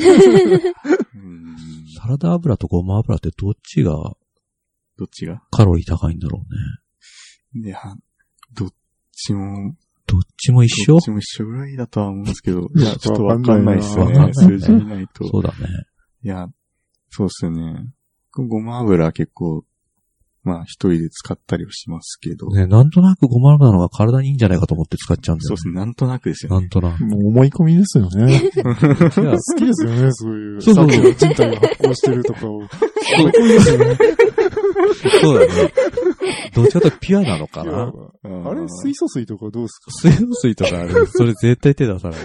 A: うん
D: サラダ油とごま油ってどっちが
A: どっちが？
D: カロリー高いんだろうね。
A: いや、ちも、
D: どっちも一緒？
A: どっちも一緒ぐらいだとは思うんですけど、いや、ちょっとわかんないですよね。
D: わかんないな
A: 数字見ないと。
D: そうだね。
A: いや、そうですよね。ごま油結構、まあ一人で使ったりはしますけど。
D: ね、なんとなくごま油の方が体にいいんじゃないかと思って使っちゃうんだよ、ね。
A: そうですね。なんとなくですよね。
D: なんとなく。
B: もう思い込みですよね。
D: いや
B: 好きですよね、そういう。
D: そうそう
B: さっきの人体が発酵してるとかを。思い込みですよね。
D: そうだね。どっちかというとピュアなのかな？
B: あれ、水素水とかどうですか？
D: 水道水とかある。それ絶対手出さない。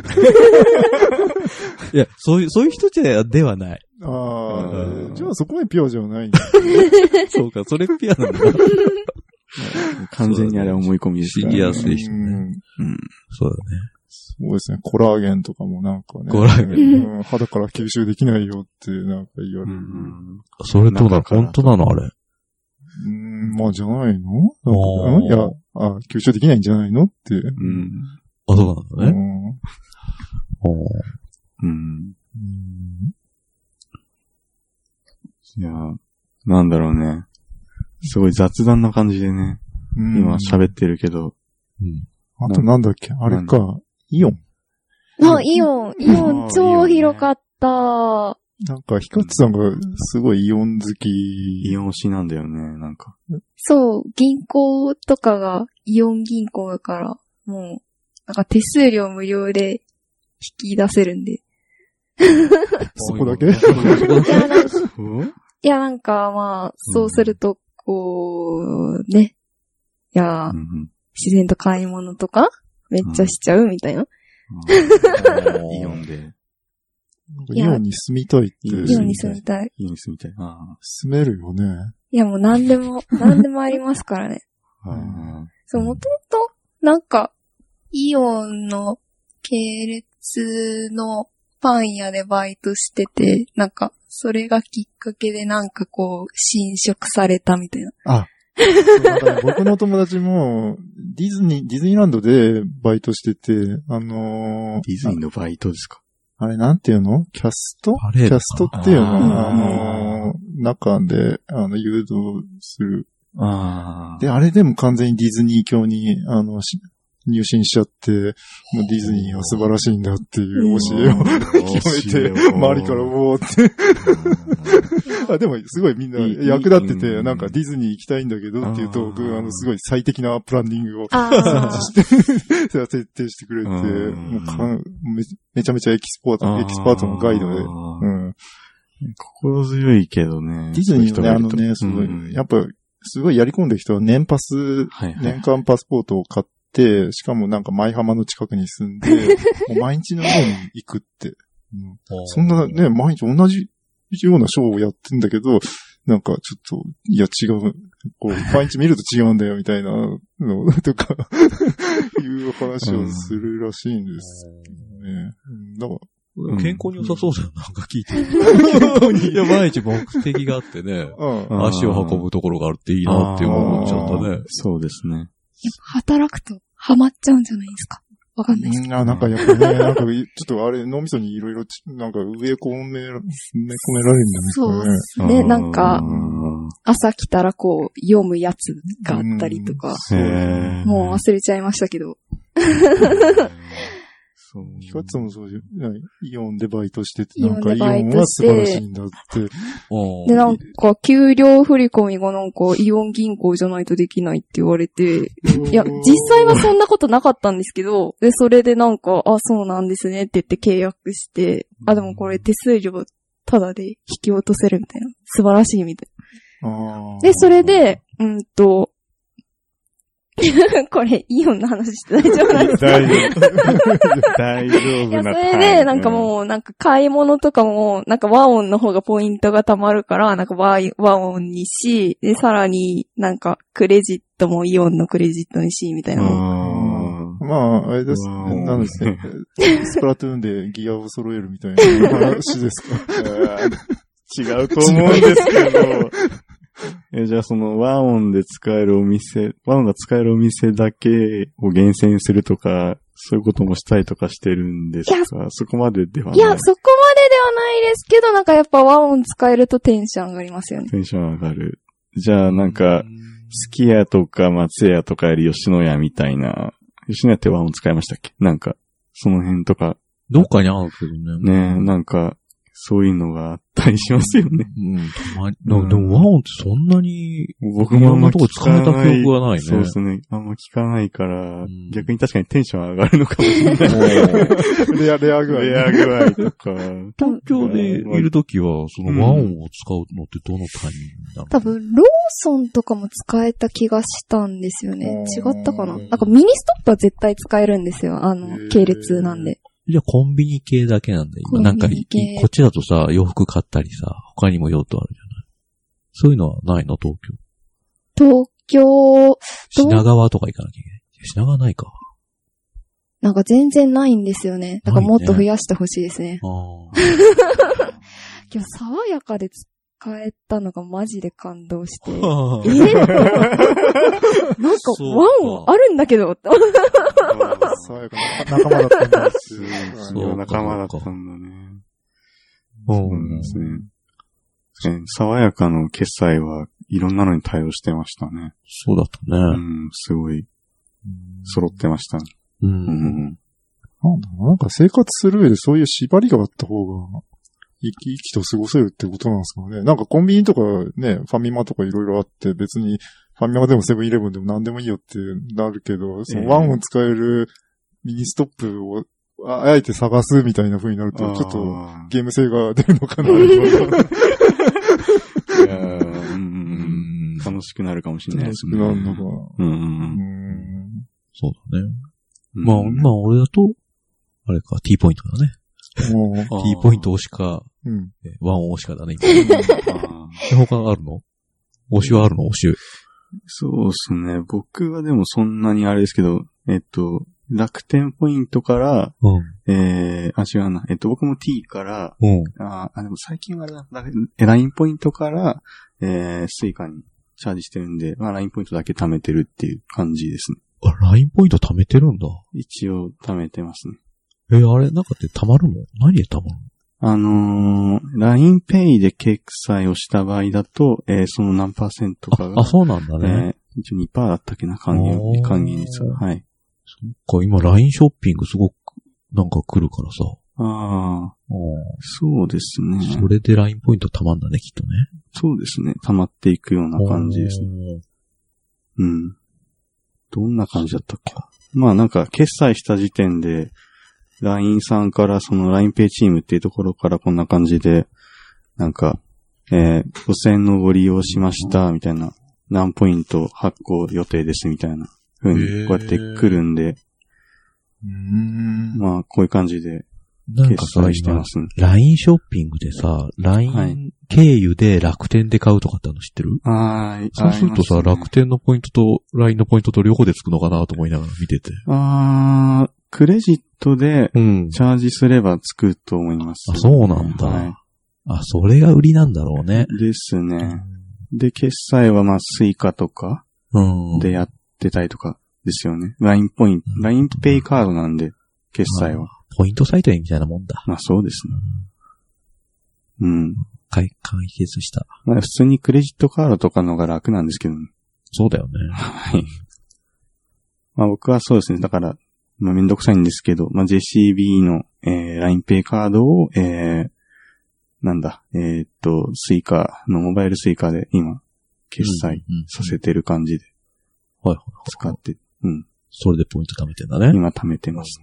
D: いや、そういう、そういう人じゃ、ではない。
B: あ
A: うん
B: あ、じゃあそこまでピュアじゃない。
D: そうか、それピュアなんだ。
A: 完全にあれは思い込みですから
D: 信じやすい人ね。
B: うん
A: うん。
D: そうだね。
B: そうですね。コラーゲンとかもなんかね。
D: コラーゲ
B: ン、うん肌から吸収できないよってなんか言われる。
A: うん
D: それどうなの？
A: 中から
D: 本当なの？あれ。
B: うん、まあじゃないの？うん？いや、あ吸収できないんじゃないの？って。
A: うん。
D: あ、そうなんだね。
B: うん
D: おー
A: うん。いや、なんだろうね。すごい雑談な感じでね、
B: うん
A: 今喋ってるけど、
D: うん。
B: あとなんだっけ？あれか。イオン？
C: あ、イオン、イオン超広かった。
B: なんか、ヒカツさんがすごいイオン好き。
A: イオン推しなんだよね、なんか。
C: そう、銀行とかがイオン銀行だから、もう、なんか手数料無料で引き出せるんで。
B: そこだけ？
C: いや、なん
A: そう
C: いやなんかまあ、そうすると、こう、ね。いや
A: う、ん
C: 自然と買い物とか、めっちゃしちゃうみたいな。
A: うん イオンで、
B: イオンに住みたいって。
A: イオン
C: に住みたい。
A: イオンに住みたい。あ
B: 住めるよね。
C: いやもう何でも、何でもありますからね。
A: あ。はい
C: そう、もともと、なんか、イオンの系列のパン屋でバイトしてて、なんか、それがきっかけでなんかこう、侵食されたみたいな。
B: あ、僕の友達も、ディズニー、ディズニーランドでバイトしてて、あのー
A: ディズニーのバイトですか？
B: あれなんていうの？キャスト？キャストっていうの？
A: あ
B: のー中で、あの、誘導する。
A: ああ。
B: で、あれでも完全にディズニー教に、あの、し入信しちゃって、もうディズニーは素晴らしいんだっていう教えを広めて、周りからおーって。あでも、すごいみんな役立ってて、
A: うん
B: なんかディズニー行きたいんだけどっていうと、
A: あー
B: 僕あの、すごい最適なプランニングを
C: ああ。
B: それは設定してくれて、
A: うん
B: もうかんめめちゃめちゃエキスポート、エキスパートのガイドで。うん。
A: 心強いけどね。
B: ディズニーのね、あのね、すごい、
A: うん
B: やっぱ、すごいやり込んでる人は年パス、
A: はいはい。
B: 年間パスポートを買って、しかもなんか舞浜の近くに住んで、もう毎日のように行くって。うんそんなね、毎日同じようなショーをやってんだけど、なんかちょっと、いや違う、こう、毎日見ると違うんだよみたいなのとか、いう話をするらしいんですね。うんだから、
D: 健康に良さそうじゃん、なんか聞いて。いや、毎日目的があってね、足を運ぶところがあるっていいなって思っちゃったね。
A: そうですね。
C: 働くとハマっちゃうんじゃないですか？わかんないです。
B: うんあ、なんかやっぱね、なんか、ちょっとあれ、脳みそにいろいろ、なんか植え込め、埋め込められるんです
C: そう
B: かね。
C: ですね。なんか、
A: あ
C: 朝来たらこう、読むやつがあったりとか、もう忘れちゃいましたけど。
A: そう。
B: ヒカツもそうじゃないイオンでバイトしてて、
C: イオン
B: なんかイオ
C: でバイ
B: ンは
C: トして
B: 素晴らしいんだって。
C: で、なんか、給料振り込みがなんか、イオン銀行じゃないとできないって言われて、いや、実際はそんなことなかったんですけど、で、それでなんか、あ、そうなんですねって言って契約して、あ、でもこれ手数料ただで引き落とせるみたいな。素晴らしいみたい
B: あ
C: な。
B: ー
C: で、それ、で、うんと、これ、イオンの話して大丈夫なんですか？
A: 大丈夫。大丈
C: いや、
A: 夫な
C: それで、なんかもう、なんか買い物とかも、なんか和音の方がポイントが貯まるから、なんか和和音にし、で、さらになんかクレジットもイオンのクレジットにし、みたいな。
A: あ
B: まあ、あれです。
A: わー
B: なんですね。スプラトゥーンでギアを揃えるみたいな話ですか？
A: ー違うと思うんですけど。え、じゃあその和音で使えるお店、和音が使えるお店だけを厳選するとか、そういうこともしたりとかしてるんですか？そこまでではない。
C: いや、そこまでではないですけど、なんかやっぱ和音使えるとテンション上がりますよね。
A: テンション上がる。じゃあなんか、すき家とか松屋とかより吉野家みたいな、吉野家って和音使いましたっけ？なんか、その辺とか、
D: どっかにあるけどね。
A: ね、なんか、そういうのがあったりしますよね。
D: うん。たまでも和音ってそんなに、
A: 僕もあんま
D: とこ使えた記憶がないね
A: そうですね。あんま聞かないから、
D: ん
A: 逆に確かにテンション上がるのかもしれない。
B: レア、レア具合。
A: レア具合とか。
D: 東京でいるときは、その WAON を使うのってどのタイミングなの？
C: 多分、ローソンとかも使えた気がしたんですよね。違ったかな？
D: うん
C: なんかミニストップは絶対使えるんですよ。あの系列なんで。
D: じゃあコンビニ系だけなんだ、今。
C: コ
D: なんかこっちだとさ、洋服買ったりさ、他にも用途あるじゃない。そういうのはないの？東京。
C: 東京、
D: 品川とか行かなきゃいけない。品川ないか。
C: なんか全然ないんですよね。だからもっと増やしてほしいですね。
D: ああ。
C: 今日爽やかで使えたのがマジで感動して。え
D: あ
C: なんかワンあるんだけどって思っ
B: 爽やかな仲間だったんです。
D: そう
A: 仲間だったんだね。
D: う
A: そうですね。え爽やかの決済はいろんなのに対応してましたね。
D: そうだったね。
A: うん、すごい揃ってましたね。
D: う。
A: うんん。
B: なんだろうなんか生活する上でそういう縛りがあった方が、生き生きと過ごせるってことなんですかね。なんかコンビニとかね、ファミマとかいろいろあって別にファミマでもセブンイレブンでも何でもいいよってなるけど、そ、
A: ええ、
B: の WAON を使えるミニストップをああえて探すみたいな風になると、ちょっと
A: あ
B: ゲーム性が出るのかな。
A: 楽しくなるかもしれないですね。
B: 楽しくなるのが。
A: うんう
B: うん
A: うん
B: ん。
D: そうだね。
A: うん。
D: まあ、まあ俺だと、あれか、T ポイントだね。T ポイント推しか、
B: うん。
D: えワン推しかだね、今。他あるの？推しはあるの？推し。
A: そうですね。僕はでもそんなにあれですけど、えっと、楽天ポイントから、
D: うん。
A: えー、あ、違うな。えっと、僕も T から、
D: うん。
A: あ、あでも最近はあれだ、だえ LINE ポイントから、えー、スイカにチャージしてるんで、まあ LINE ポイントだけ貯めてるっていう感じですね。
D: あ、ラインポイント貯めてるんだ。
A: 一応貯めてますね。
D: え、あれ、なんかって貯まるの？何で貯まる
A: あのー、LINEPay で決済をした場合だと、えー、その何パーセントかが、
D: のあ、あ、そうなんだね。
A: えー、一応2%だったっけな、還元還元率は。はい。
D: そっか、今 LINE ショッピングすごく、なんか来るからさ。
A: ああ、
D: う
A: そうですね。
D: ん。それで LINE ポイント貯まんだね、きっとね。
A: そうですね。溜まっていくような感じですね。
D: ね。
A: うん。どんな感じだったっけ？まあなんか、決済した時点で、LINE さんからその LINEPay チームっていうところからこんな感じで、なんか、えー、5000のご利用しました、みたいな、何ポイント発行予定です、みたいな、ふう
D: へ
A: に、
D: ー
A: こうやって来るんで、
B: うん。
A: まあ、こういう感じで
D: なんかさ、
A: ね。
D: LINE ショッピングでさ、
A: は
D: LINE
A: い
D: 経由で楽天で買うとかってあるの知ってる？
A: あー
D: そうするとさ、楽天のポイントと LINE のポイントと両方でつくのかなと思いながら見てて。
A: あー、クレジットで
D: うん。
A: チャージすればつくと思います。
D: あ、そうなんだ。
A: は
D: あ、それが売りなんだろうね。
A: い。ですね。で、決済はまあ、スイカとか
D: うん。
A: でやってたりとかですよね。LINE ポイント、
D: うん
A: LINE ペイカードなんで、決済は。
D: ポイントサイトみたいなもんだ。
A: まあそうですね。うん。
D: 解、解決した。
A: まあ普通にクレジットカードとかのが楽なんですけどね。
D: そうだよね。
A: はい。まあ僕はそうですね。だから、まあめんどくさいんですけど、まあ JCB の、えー、LINE ペイカードを、えー、なんだ、えーっと、スイカのモバイルスイカで今、決済
D: うん
A: させてる感じで
D: はいはい。
A: 使って、うん。
D: それでポイント貯めてんだね。
A: 今貯めてます。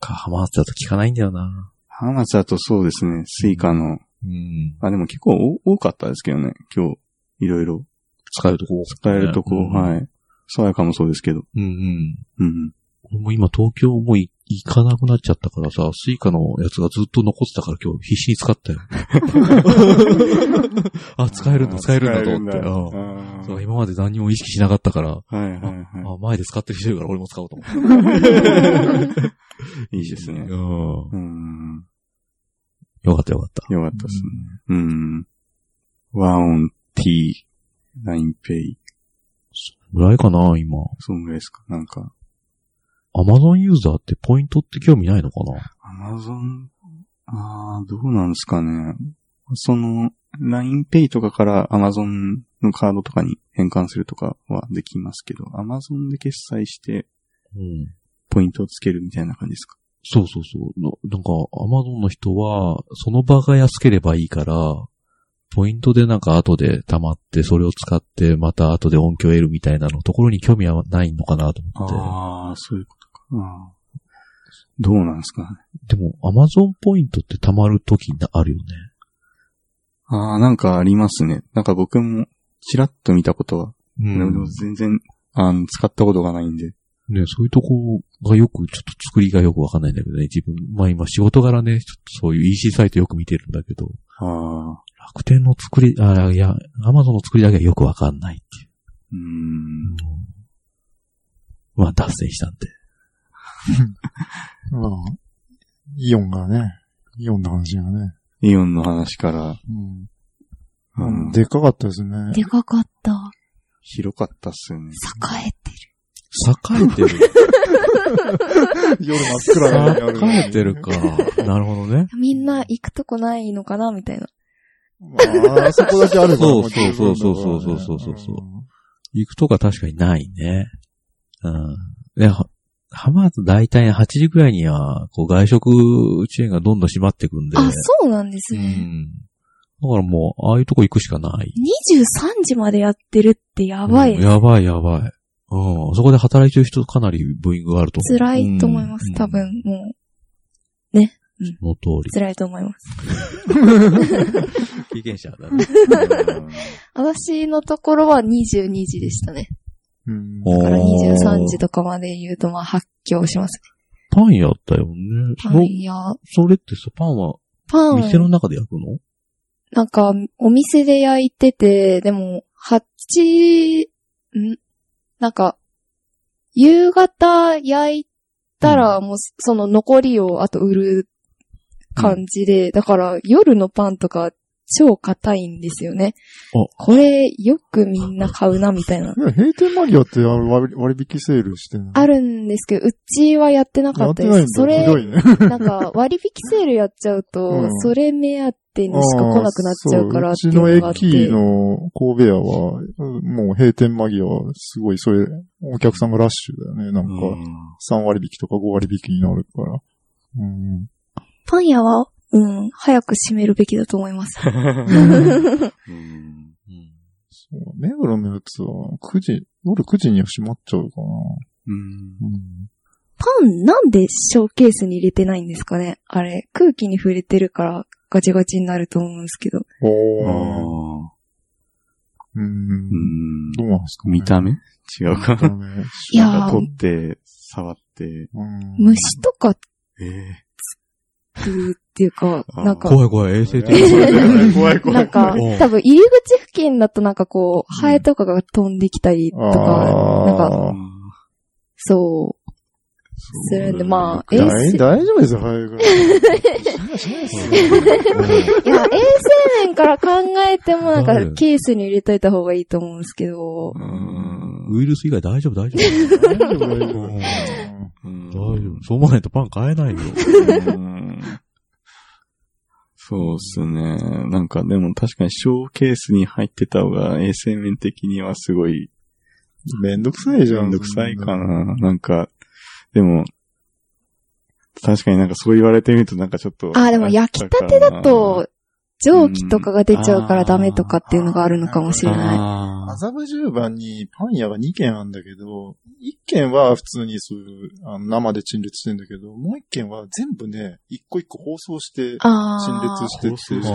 D: か、浜松だと聞かないんだよな。
A: 浜松だとそうですね、スイカの、
D: うん。
A: あ、でも結構多多かったですけどね、今日、いろいろ
D: 使えるとこ、
A: 使えるとこ、
D: うん
A: はい。爽やかもそうですけど。
D: うんうん。
A: うん。
D: 俺も今東京もい行かなくなっちゃったからさ、スイカのやつがずっと残ってたから今日必死に使ったよ。あ、使えるんだ、使えるんだと思って。
A: 使えるんだ
D: うん
A: あー
D: そう今まで何も意識しなかったから、
A: はいはいは
D: あ、前で使ってる人いるから俺も使おうと思って。
A: い。いいですね。
D: うん。
A: うん。
D: よかったよかった。
A: よかったですね。うん。ワンオン T、ラインペイ。
D: ぐらいかな、今。
A: そんぐらいですか？なんか、
D: アマゾンユーザーってポイントって興味ないのかな？
A: アマゾン、ああ、どうなんですかね。その、ラインペイとかからアマゾンのカードとかに変換するとかはできますけど、アマゾンで決済して
D: うん。
A: ポイントをつけるみたいな感じですか？
D: そうそうそう。ななんか、アマゾンの人は、その場が安ければいいから、ポイントでなんか後で溜まって、それを使って、また後で音響を得るみたいなのところに興味はないのかなと思って。
A: ああ、そういうことか。あーどうなんですかね。
D: でも、アマゾンポイントって溜まるときあるよね。
A: ああ、なんかありますね。なんか僕もちらっと見たことは、
D: う
A: でも全然、あの、使ったことがないんで。
D: ね、そういうとこがよく、ちょっと作りがよくわかんないんだけどね、自分。まあ今仕事柄ね、ちょっとそういう EC サイトよく見てるんだけど、
A: ああ、
D: 楽天の作り、あいや、アマゾンの作りだけはよくわかんないっていう。
A: うーん。
D: まあ脱線したんで。
B: まあ、イオンがね、イオンの話がね、
A: イオンの話から、
B: うん
A: うん、
B: でかかったですね。
C: でかかった。
A: 広かったっすよね。
C: 栄えてる。
D: 栄えてる。
B: 夜真っ暗な
D: 栄えてるか。なるほどね。
C: みんな行くとこないのかなみたいな。
B: まあ、そこだけあれば。
D: そうそうそうそうそうそうそうそうそう行くとか確かにないね。うん。いや、は浜松大体8時ぐらいには、こう外食チェーンがどんどん閉まってくんで。
C: あ、そうなんです
D: う
C: ね。
D: ん。だからもう、ああいうとこ行くしかない。
C: 23時までやってるってやばい
D: うん。やばいやばい。うん。そこで働いてる人かなりブーイングがあると思う。
C: 辛いと思います
D: う。ん
C: 多。分、もう、
D: その通り。
C: 辛いと思います。
D: 経験者だね。
C: 私のところは22時でしたね。
B: うん。
C: だから23時
D: と。
C: とかまで言うと、まあ発狂します
D: パンやったよね。
C: ね。パンや、
D: そそれってさ、パンは
C: パン、
D: 店の中で焼くの？
C: なんか、お店で焼いてて、でも、8、ん？なんか、夕方焼いたら、もう、その残りをあと売る感じで、だから、夜のパンとか、超硬いんですよね
D: あ。
C: これ、よくみんな買うな、みたいな。
B: 閉店間際って割割引セールしてるの？
C: あるんですけど、うちはやってなか
B: やっ
C: ったです。それ
B: ね。
C: なんか割引セールやっちゃうと、
B: うん
C: それ目当てにしか来なくなっちゃうからっていう
B: そうう
C: のがあって。
B: ちの駅の神戸屋は、うんもう閉店間際は、すごい、それ、お客さんがラッシュだよね。なんか、3割引きとか5割引きになるから。うん。
C: パン屋は、うん、早く閉めるべきだと思います。
A: うん
D: うん。
B: そう目黒のやつは、9時、夜9時には閉まっちゃうかな。
A: うん
B: うん。
C: パンなんでショーケースに入れてないんですかね？あれ、空気に触れてるからガチガチになると思うんですけど。
B: おー。
A: あ
B: う。
A: んん
B: どうなんですかね？
A: 見た目？違うか
C: いや
A: 取って、触って、
B: うん
C: 虫とか
A: ええ
C: 食うっていうか、なんか、
D: 怖い怖い、衛生的。
A: 怖い怖い。
C: なんか
D: うん、
C: 多分入り口付近だとなんかこう、ハエとかが飛んできたりとか、なんか、そう、するんで、まあ、衛
B: 大
C: 生、
B: 大丈夫ですよ、早く。しないですよ。
C: いや、衛生面から考えてもなんか
D: うん
C: ケースに入れといた方がいいと思うんですけど、
A: うん。
D: ウイルス以外大丈夫、大丈夫。
B: 大丈夫、大丈夫。
A: うん
D: 大丈夫。そう思わないとパン買えないよ。
A: うんそうっすね。なんかでも確かにショーケースに入ってた方が衛生面的にはすごい
B: めんどくさいじゃん。
A: めんどくさいかな。なんか、でも、確かになんかそう言われてみるとなんかちょっと。
C: あー、でも焼きたてだと、蒸気とかが出ちゃうからダメとかっていうのがあるのかもしれない。
A: あ
B: 麻布十番にパン屋が2軒あるんだけど、1軒は普通にそういうあの生で陳列してんだけど、もう1軒は全部ね、一個一個包装して
C: あ
B: 陳
C: あ
B: 列してって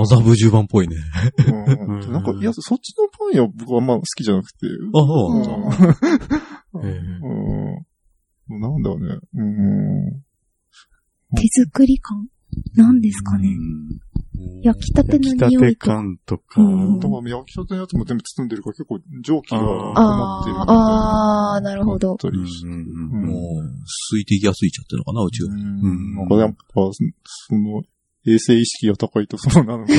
D: 麻布十番っぽいね。
B: うんなんか、いや、そっちのパン屋僕はあんま好きじゃなくて。
D: あ、そうなんだ。
B: なんだろうね。うん。
C: 手作り感？なんですかね？
A: うん
C: 焼きたての
A: 焼きたて
C: 匂いと。
A: 感とか、
C: うん
B: 焼きたてのやつも全部包んでるから結構蒸気が溜まってる。
C: あーあー、なるほど。
A: うん
D: もう、水滴がついちゃってるのかな、うちは。
B: うん。なんかやっぱ、そその、衛生意識が高いとそうなのかな。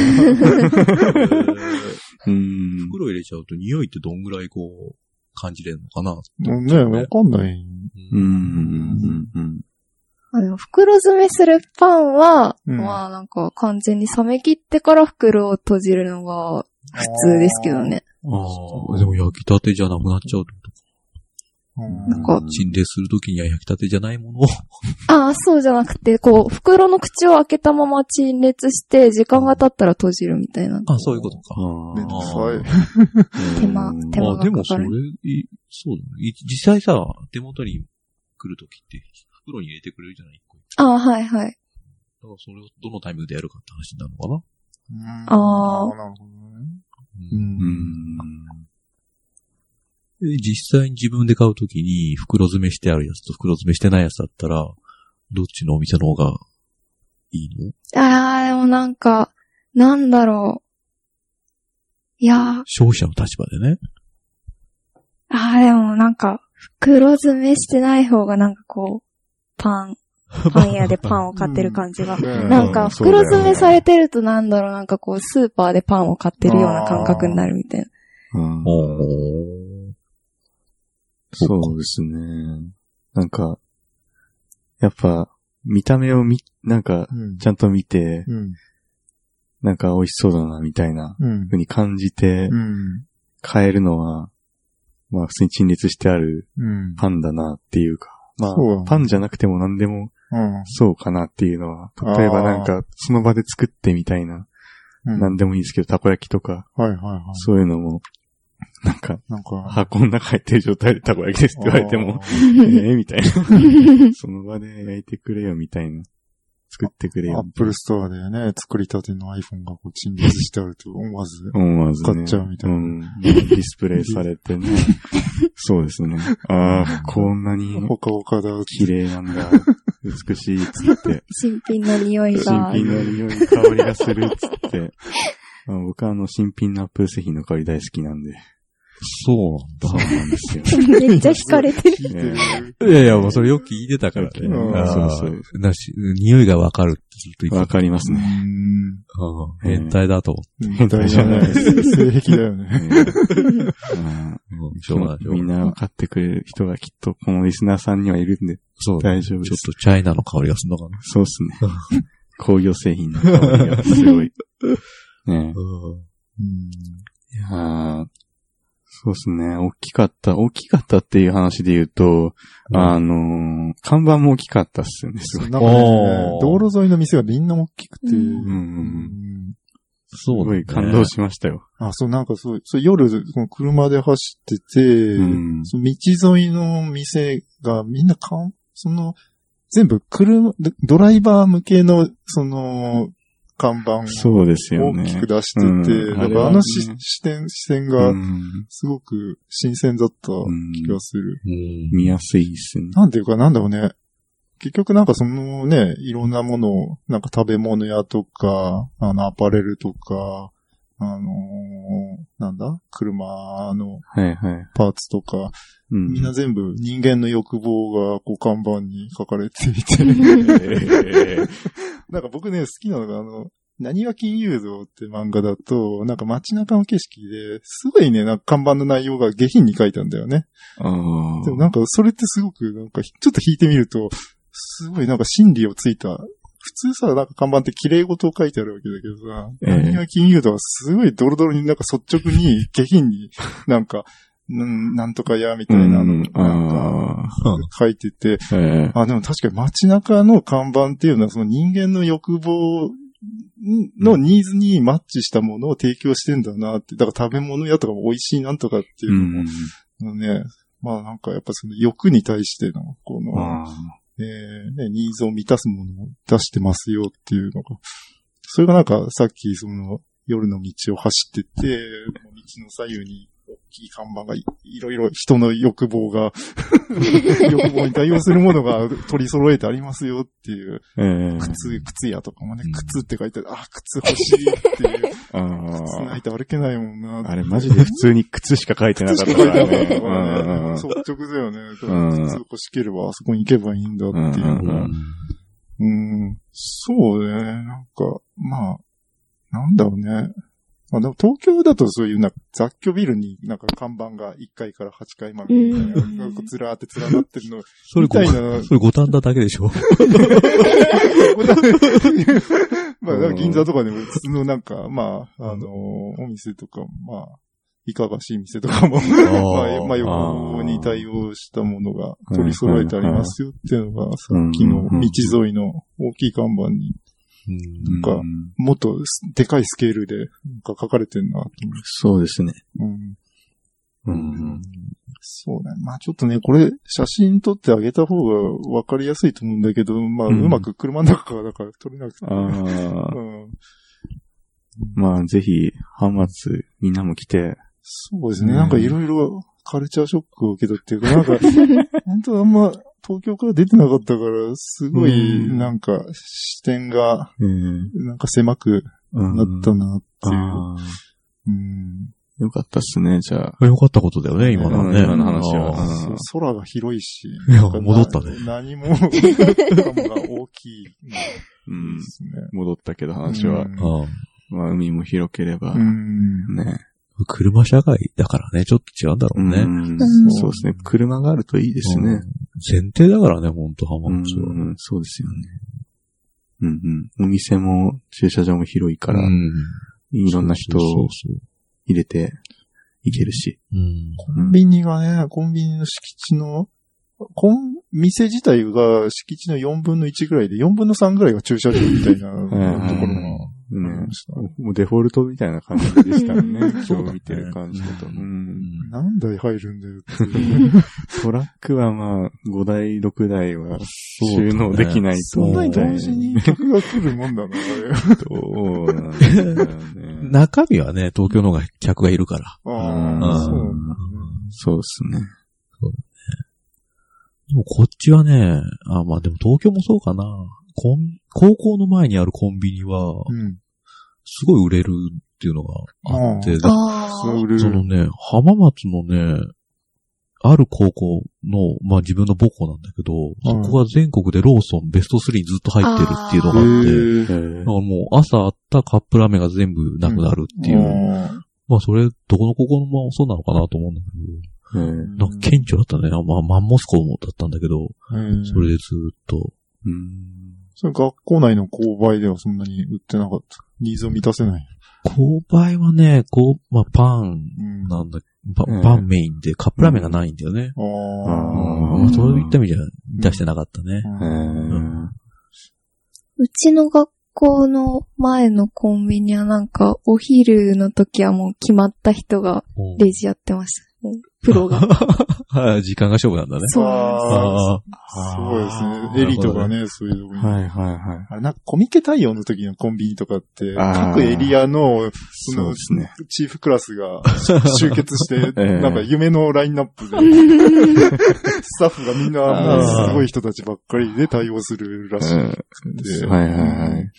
A: うん。
D: 袋入れちゃうと匂いってどんぐらいこう、感じれるのかな
B: ね、わかんない。
A: うんうんうん
C: あの、袋詰めするパンは、
B: うん
C: まあなんか完全に冷め切ってから袋を閉じるのが普通ですけどね。
D: ああ、でも焼きたてじゃなくなっちゃうってこと
B: うん。
C: なんか
D: 陳列するときには焼きたてじゃないものを。
C: ああ、そうじゃなくて、こう、袋の口を開けたまま陳列して、時間が経ったら閉じるみたいな。
D: あそういうことか。
A: あ
B: めんどく
D: あ
B: さい。
C: 手間手間
D: あ、でもそれ
C: かかる、
D: いそうだね。い実際さ、手元に来るときって、袋に入れてくれるじゃない一個一
C: ああ、はいはい。
D: 個だからそれをどのタイミングでやるかって話になるのかな
B: うん
C: あー
B: なるほどね。
D: う
B: うん
A: うん。
D: で実際に自分で買うときに袋詰めしてあるやつと袋詰めしてないやつだったら、どっちのお店の方がいいの？
C: ああ、でもなんか、なんだろう。いやー、
D: 消費者の立場でね。
C: ああ、でもなんか、袋詰めしてない方がなんかこう、パン、パン屋でパンを買ってる感じが。
B: ね
C: なんか、
A: うんそうだよね
C: 袋詰めされてるとなんだろう、なんかこう、スーパーでパンを買ってるような感覚になるみたいな。
A: うん。そうですね。なんか、やっぱ、見た目をみ、なんか、
B: うん
A: ちゃんと見て、
B: うん。
A: なんか美味しそうだな、みたいな
B: うん。
A: 風に感じて
B: う、ん。
A: 買えるのは、まあ普通に陳列してある
B: うん。
A: パンだなっていうか、まあ
B: そう
A: パンじゃなくても何でも
B: うん。
A: そうかなっていうのは、例えばなんか、その場で作ってみたいな、
B: うん
A: 何でもいいですけど、たこ焼きとか、
B: はいはいはい。
A: そういうのも、なんか、
B: なんか、
A: 箱の中入ってる状態でたこ焼きですって言われても、
B: あ
A: ええみたいな。その場で焼いてくれよみたいな。作ってくれ
B: ー、ア
A: よ
B: ッ。プルストアでね、作りたての iPhone がこう陳列してあると 思わず。
A: 思わずね。
B: 買っちゃうみたいな
A: うん。ディスプレイされてね。そうですね。ああ、こんなに
B: ほかほかだ。
A: 綺麗なんだ。美しいっつって。
C: 新品の匂い
A: 新
C: が。
A: 品の匂い、香りがするっつって。ま あ僕はあの、新品のアップル製品の香り大好きなんで。
D: そう
A: なんですよ。
C: めっちゃ惹かれてる。
B: 聞い
D: やいや、もうそれよく聞いてたからね。
A: そうそう
D: なし、匂いがわかるってずっと言
A: わ
D: ってた。
A: かりますね。
D: 変態だと思って。
B: 変態じゃない。性癖だよね。
A: みん
D: がない。
A: な分かってくれる人がきっとこのリスナーさんにはいるんで
D: そう
A: 大丈夫です。
D: ちょっとチャイナの香りがするのかな。
A: そうっすね。工業製品の香りがすごい。ね
B: うん。
A: いやーそうっすね。大きかった。大きかったっていう話で言うと、あのー看板も大きかったっすよね、すごい。
B: なんかね道路沿いの店がみんな大きくて、
C: うん
A: うんうんうん。
B: うん
A: すごい感動しましたよ。
B: あ、そう、なんかそう、そう夜、この車で走ってて、
A: うん
B: その道沿いの店がみんなかん、その、全部車、ドドライバー向けの、その、看板を
A: そうですよね。
B: 大きく出してて、
A: うん
B: だからあのし視点、視線が
A: うん
B: すごく新鮮だった
A: うん
B: 気がする。
D: うん
A: 見やすいっすね。
B: なんていうか、なんだろうね。結局なんかそのね、いろんなものを、なんか食べ物屋とか、あの、アパレルとか、あのーなんだ？車の
A: はいはい。
B: パーツとか、
A: うん。
B: みんな全部人間の欲望がこう看板に書かれていて、なんか僕ね、好きなのがあの、何は金融道って漫画だと、なんか街中の景色で、すごいね、なんか看板の内容が下品に書いたんだよね。でもなんかそれってすごく、なんかちょっと引いてみると、すごいなんか心理をついた。普通さ、なんか看板って綺麗事を書いてあるわけだけどさ、
A: ええ
B: 何が金融道はすごいドロドロになんか率直に下品になんか、うんなんとかや、みたいなの、
A: うん
B: なんか、書いてて、
A: ええ。
B: あ、でも確かに街中の看板っていうのはその人間の欲望のニーズにマッチしたものを提供してんだなって。だから食べ物屋とかも美味しいなんとかっていううのも、ね、まあなんかやっぱその欲に対しての、この、
A: あ
B: えーね、ニーズを満たすものを出してますよっていうのが、それがなんかさっきその夜の道を走ってて、の左右に大きい看板がいいろいろ人の欲望が、欲望に対応するものが取り揃えてありますよっていう、
A: ええ
B: 靴、靴屋とかもね
D: うん、
B: 靴って書いてある、あ、靴欲しいっていう、
A: あ
B: 靴ないと歩けないもんな。
A: あ。あれマジで普通に靴しか書いてなかったからね。
B: 率直だよね。
A: ん
B: 靴欲しければあそこに行けばいいんだっていう。
A: うんうん
D: うん
B: うん、そうね。なんか、まあ、なんだろうね。まあでも東京だとそういうなんか雑居ビルになんか看板が1階から8階までずらーって連なってるの。
D: それご、
B: みたいな。
D: それ五反田だけでしょ。
B: まあ、銀座とかでも普通のなんか、まあ、あのーお店とか、まあ、いかがしい店とかも、まあ、まあ、横に対応したものが取り揃えてありますよっていうのが、さっきの道沿いの大きい看板に、
D: うん
B: かもっとでかいスケールで、なんか書かれてんなと思
A: そうですね。
B: う。うん。
A: うん。
B: そうね。まあちょっとね、これ、写真撮ってあげた方がわかりやすいと思うんだけど、まあ、う
A: うん
B: まく車の中からだから撮れなくて。
A: ああ。
B: うん。
A: まあ、ぜひ、浜松、みんなも来て、
B: そうですね。
A: うん
B: なんかいろいろカルチャーショックを受けたっていうか、なんか、本当あんま東京から出てなかったから、すごい、
A: うん
B: なんか視点が、
A: うん。
B: なんか狭くなったなっていう。ん
A: よかったっすね、じゃあ。
D: よかったことだよね、今のはね。
A: うん今の話は
B: 空が広いし。
D: いや戻ったね
B: な何も、が大きい。
A: 戻ったけど話は。まあ、海も広ければ
B: う、ん。
A: ね。
D: 車社会だからね、ちょっと違うんだろうね。
A: うそうですね。車があるといいですね。
D: うん前提だからね、ほんと、浜
A: うん
D: 松は。
A: うん、そうですよね。うんうん。お店も駐車場も広いから、
D: うん
A: いろんな人を入れていけるし。
B: コンビニがね、コンビニの敷地の、コン、店自体が敷地の4分の1ぐらいで、4分の3ぐらいが駐車場みたいなところ
A: ね。もうデフォルトみたいな感じでしたよね。今日見てる感じだと。
D: う
A: うん
D: ん
B: 何台入るんだよっていう。
A: トラックはまあ、5台、6台は収納できないと
B: そんなに同時に客が来るもんだな、あれ。
A: そうなんですよね。
D: 中身はね、東京の方が客がいるから。
B: ああ、
A: うん
B: そう。
A: そうですね。
D: でもこっちはね、あ、まあでも東京もそうかな。コン、高校の前にあるコンビニは、
B: うん。
D: すごい売れるっていうのがあって、
B: そう売れる。
D: そのね、浜松のね、ある高校の、まあ自分の母校なんだけど、そこが全国でローソンベスト3にずっと入ってるっていうのがあって、だからもう朝あったカップラーメンが全部なくなるっていう。
B: あ
D: まあそれ、どこの高校もそうなのかなと思うんだけ
A: え
B: ー
D: ど、なんか顕著だったね。あまあマンモス校もだったんだけど、
B: うん
D: それでずっと。
A: うん
B: それ学校内の購買ではそんなに売ってなかった？ニーズを満たせない。
D: 購買はね、こう、まあパン
B: うん。
D: なんだ、パ
A: うん
D: パンメインでカップラーメンがないんだよね。
B: あ
A: あ
B: あ。
D: まあそういった意味じゃ出してなかったね。
A: えー
C: うちの学校の前のコンビニはなんか、お昼の時はもう決まった人がレジやってました。プロが。
D: はい、時間が勝負なんだね。
C: そうす
B: ごいですね。エリートがね、そういうとこに。
A: はいはいはい。
B: あれ、なんかコミケ対応の時のコンビニとかって、各エリアの、その
A: そうですね。
B: チーフクラスが 集結して、
A: ええ
B: なんか夢のラインナップで、スタッフがみんなもうすごい人たちばっかりで対応するらしい。
A: うん
B: で
A: はいはいはい。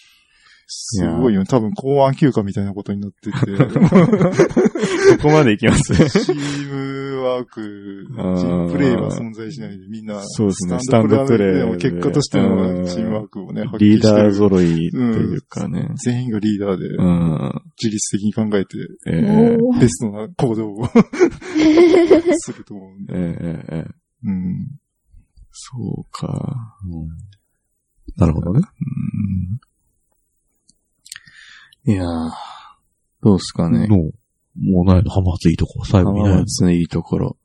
B: すごいよね。多分公安休暇みたいなことになってて、
A: そこまで行きます。
B: チームワーク、チ
A: あー
B: ームプレイは存在しないで、みんな、
A: そうですね
B: スタンドプレイでも結果としてのチームワークをね、発
A: リー
B: 揮してる。
A: ダー揃いっていうかね。
B: 全員がリーダーで、
A: うん。
B: 自律的に考えて、ベストな行動を すると思うんで。
A: ええええ
B: うん。
A: そうか。
D: なるほどね。
A: うんいやー、どうすかね。
D: のもうないの浜松いいとこ、最後に
A: 浜
D: ね。
A: 松のいいところ。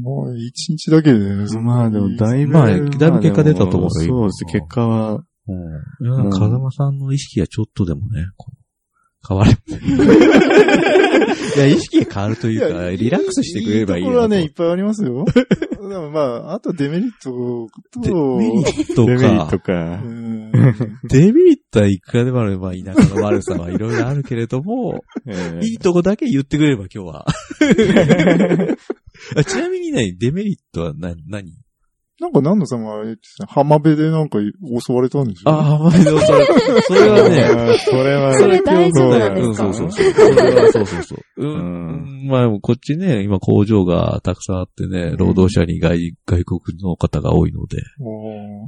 B: もう一日だけで
A: まあでもだいぶ、
D: まあだいぶ結果出たと思うよ
A: そうです。結果は、
D: うん。いや、風間さんの意識がちょっとでもね、こう変わる。いや、意識が変わるというか、リラックスしてくれればいいな
B: いいところはね、いっぱいありますよ。でもまあ、あとデメリット
D: デ
B: と、
D: メリット
A: デメリット
D: か。デメリットはいくらでもある。まあ、田舎の悪さはいろいろあるけれども、
A: えー
D: いいとこだけ言ってくれれば今日は。あちなみにね、デメリットは何、何？
B: なんか何のさん浜辺でなんか襲われたんでしょ
D: ああ、まあ、でもそれ、それはね、
A: それは、
C: それ大丈夫なんですか？
D: うんそうそうそう。それはそうそうそう。う
A: うん
D: ん。まあ、こっちね、今工場がたくさんあってね、労働者に外外国の方が多いので、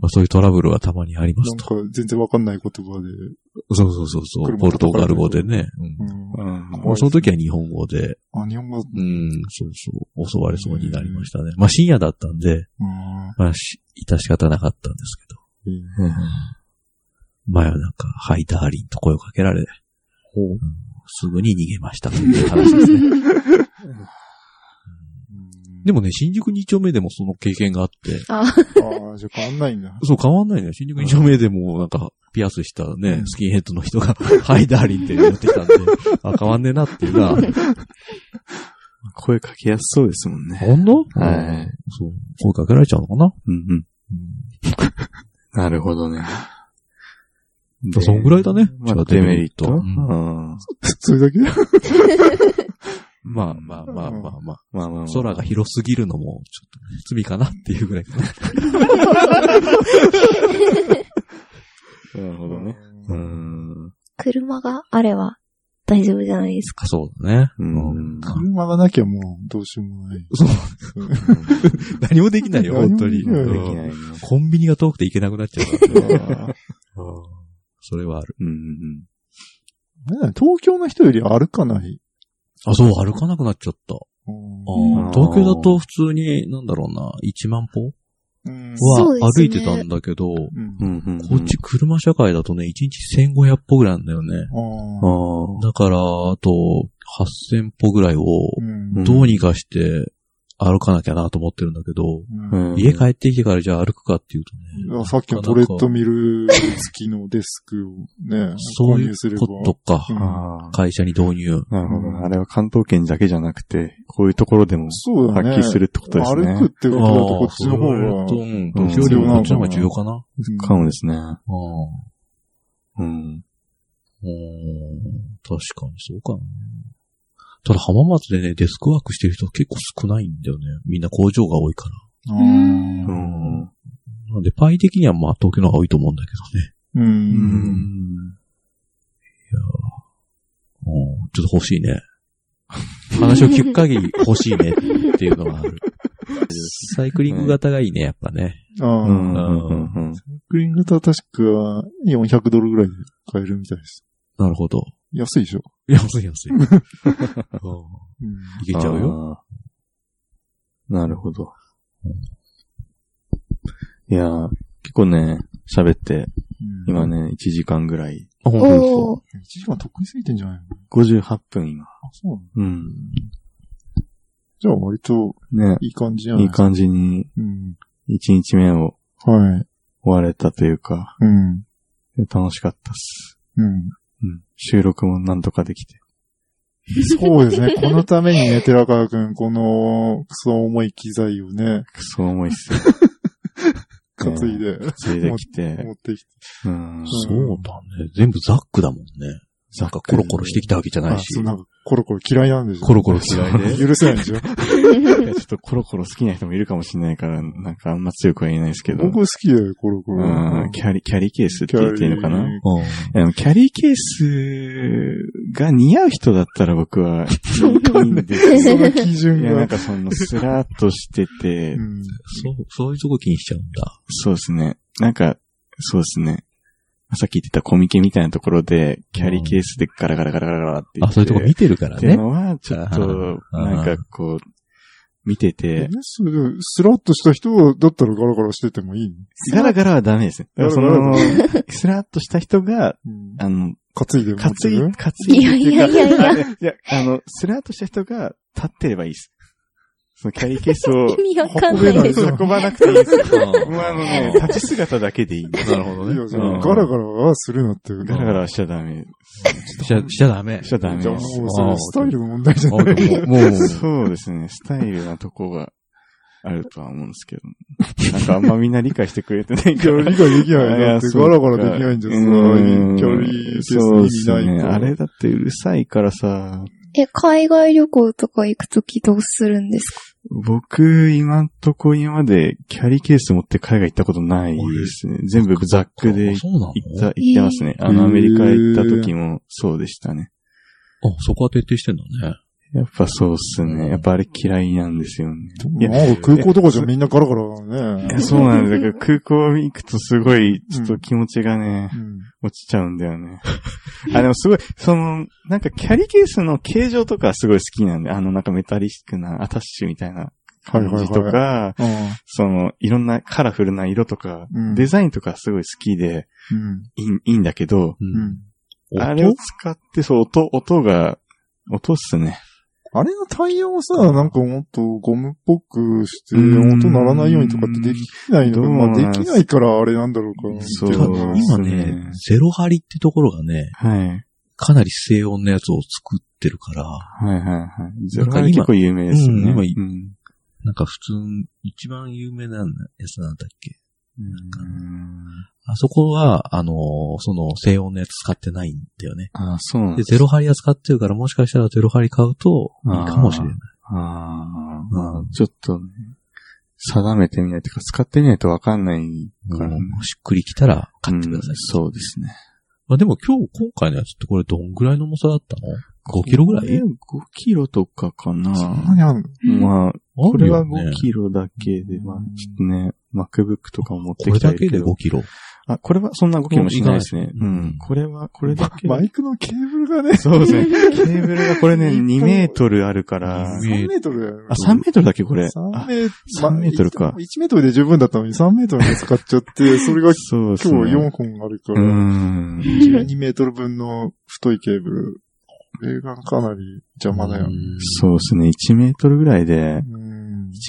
D: まあ、そういうトラブルはたまにあります
B: なん
D: と。
B: か全然わかんない言葉で。
D: そうそうそうそう。
B: 車
D: ポルトガル語でね。うん。
B: うん。
D: その時は日本語で、
B: あ、日本語、
D: うん、そうそう、襲われそうになりましたね。まあ深夜だったんで、
B: うん。
D: まあし、致し方なかったんですけど。
A: うん。
D: 前はなんか、ハイダーリンと声をかけられ、う。ん。すぐに逃げましたという話ですね。でもね、新宿2丁目でもその経験があって、
C: あ、
B: ああ、じゃあ変わんないんだ。
D: そう変わんないのよ。新宿2丁目でもなんか、ピアスしたね、スキンヘッドの人が、ハイダーリンって言ってきたんで、あ、変わんねえなっていうな。
A: 声かけやすそうですもんね。
D: ほんと？
A: はい。
D: そう。声かけられちゃうのかな？
A: うんうん。なるほどね。
D: だそんぐらいだね
A: まあ、デメリット。うん
B: それだけ？
D: まあまあまあまあまあ。
A: まあまあまあ。
D: 空が広すぎるのも、ちょっと罪かなっていうぐらいかな。
A: なるほどね。
D: う。
A: うんん。
C: 車があれば大丈夫じゃないですか？
D: そうだね。
A: う
D: うん
A: ん。
B: 車がなきゃもうどうしようもない。
D: そう。何もできないよ、本当に。コンビニが遠くて行けなくなっちゃうから。それはある。
A: うんう
B: 東京の人より歩かない。
D: あ、そう、歩かなくなっちゃった。
B: うん
D: あー東京だと普通に、なんだろうな、1万歩は歩いてたんだけど、
B: うん
A: うん。うんうん。
D: こっち車社会だとね、1日1500歩ぐらいなんだよね。だから、あと、8000歩ぐらいを、
B: うん
D: どうにかして歩かなきゃなと思ってるんだけど、
B: うん
A: うん
D: 家帰ってきてからじゃあ歩くかっていうとね。
B: さっきのトレッドミル付きのデスクをね、
D: そういう
B: 購入すれば
D: ことか。
B: うん。
D: 会社に導入。
A: なるほど。あれは関東圏だけじゃなくて、こういうところでも。発揮するってことですね。
B: 歩くってことだとこっちの方が
D: うん、年寄りもこっちの方が重要かな？
A: かもですね。うん。
D: うん確かにそうかな。ただ浜松でね、デスクワークしてる人結構少ないんだよね。みんな工場が多いから。
A: うん。
D: なんで、パイ的にはまあ東京の方が多いと思うんだけどね。
B: う。
A: うんん。
D: うん、ちょっと欲しいね。話を聞く限り欲しいねっていうのがある。サイクリング型がいいね、やっぱね。
B: ああ、
A: うん。うん。うん。
B: グリーン型は確か400ドルぐらいで買えるみたいです。
D: なるほど。
B: 安いでしょ。
D: 安い安い。うん
B: うん
D: いけちゃうよ。
A: なるほど。いやー、結構ね、喋って、今。ね、1時間ぐらい。
D: あ、本当ですか？
C: おー。
B: 1時間得意すぎてんじゃないの
A: ？58分今。
B: あ、そうなの
A: うん。
B: じゃあ割と
A: ね、
B: いい感じじゃない
A: いい感じに
B: うん。
A: 1日目を
B: はい。
A: 終われたというか、
B: うん。
A: 楽しかったっす。
B: うん。
A: うん。収録もなんとかできて。
B: そうですね。このためにね、寺川くん、この、クソ重い機材をね、
A: クソ重いっすよ。
B: 担いで、
A: ついできて。
B: 持ってきて。
A: うん。
D: そうだね。全部ザックだもんね。なんかコロコロしてきたわけじゃない
B: あ、
D: し
B: そう、。なんか、コロコロ嫌いなんでしょ
D: コロコロ嫌いで。
B: 許せないんでしょ
A: いやちょっとコロコロ好きな人もいるかもしれないから、なんかあんま強くは言えないですけど。
B: 僕好きだよ、コロコ
A: う
B: ロ。
A: ん、キャリ、キャリーケースって言っていいのかな？
B: キャ
A: キャリーケースが似合う人だったら僕はいいんですよ。
B: その基準
A: いや、なん
B: が。
A: かその、スラーっとしてて
B: う、ん
D: そう、そういうとこ気にしちゃうんだ。
A: そうですね。なんか、そうですね。さっき言ってたコミケみたいなところで、キャリーケースでガラガラガラガラって言
D: あ、
A: って。
D: そういうとこ見てるから
A: っていう
D: ね。
A: のは、ちょっと、なんかこう、見てて、
B: それでスラッとした人だったらガラガラしててもいいの？
A: ガラガラはダメですね。その、スラーっとした人が、
B: うん
A: あの、
B: 担いで持
A: 担い、担いでいうか。
C: いやいやいやい
A: いや、あの、スラーっとした人が立ってればいいです。そのキャリーケースを
C: 意味わかんないです。
A: 運ばなくていいですよ。
D: うん
A: もうあのね、立ち姿だけでいい。
D: なるほどね。
B: ガラガラはするなって。
A: ガラガラはしちゃダメ。
D: しちゃ、しちゃダメ。
A: しちゃダメ
B: じゃあもうそれスタイルの問題じゃ
D: あ
B: ない。
D: でももう、
A: そうですね。スタイルなとこがあるとは思うんですけど。なんかあんまみんな理解してくれてないから。
B: 理解できない。だってガラガラできないんじゃ
A: ん
B: キャリーケース
A: そうですね。あれだってうるさいからさ、
C: え、海外旅行とか行くときどうするんですか？
A: 僕、今んとこ今までキャリーケース持って海外行ったことないですね。全部ザックで行った、行ってますね。あの、アメリカ行った時もそうでしたね。
D: あ、そこは徹底してんだね。
A: やっぱそうっすね。やっぱあれ嫌いなんですよね。いや、
B: なんか空港とかじゃみんなガラガラだね。
A: いやそうなんだけど、空港行くとすごい、ちょっと気持ちがね、
B: うん。
A: 落ちちゃうんだよね。あ、でもすごい、その、なんかキャリーケースの形状とかすごい好きなんで、あのなんかメタリックなアタッシュみたいな
B: はい
A: 感
B: はいはい。
A: じとか、
B: うん
A: その、いろんなカラフルな色とか、
B: うん
A: デザインとかすごい好きで、
B: うん。
A: いいいいんだけど。あれを使って、そう、音、音が、音っすね。
B: あれのタイヤをさ、なんかもっとゴムっぽくして、
A: うん
B: 音鳴らないようにとかってできないのまあできないからあれなんだろうか。
A: そう
D: 今ね
A: ね、
D: ゼロ張りってところがね、
A: はい。
D: かなり静音のやつを作ってるから、
A: はいはいはい。ゼロ
D: なんか今
A: 結構有名ですよね。
D: うん今
A: うん
D: なんか普通、一番有名なやつなんだっけあそこは、あのーその、静音のやつ使ってないんだよね。
A: あ、そうなん
D: で、ゼロ張りは使ってるから、もしかしたらゼロ張り買うと、いいかもしれない。
A: ああ、まあ、ちょっとね、定めてみないというか、使ってみないとわかんないからね。
D: しっくりきたら買ってください。
A: うんそうですね。
D: まあでも今日、今回のやつってこれどんぐらいの重さだったの ?5 キロぐらい
A: ?5 キロとかかな。
B: そんなにあんの？
A: まあ、これは
D: あるよね
A: 5キロだけで、まあ、ちょっとね、MacBook とかも持って
D: これだけで
A: きたいけど。
D: 5キロ？
A: あ、これはそんな5キロもしないですね。
D: いう
A: ん。これは、これだけ。
B: マイクのケーブルがね、
A: そうですね。ケーブルがこれね、2メートルあるから。
B: 3メートルだよ。
A: あ、3メートルだっけこれ
B: ？3
A: あ
B: メー
A: 3メートルか
B: 1メートルで十分だったのに3メートルで使っちゃって、それが
A: そうですね。
B: 今日4本あるか
A: う
B: ら、
A: ん。
B: 12メートル分の太いケーブル。これがかなり邪魔だよね。
A: そうですね。1メートルぐらいで、
B: うん。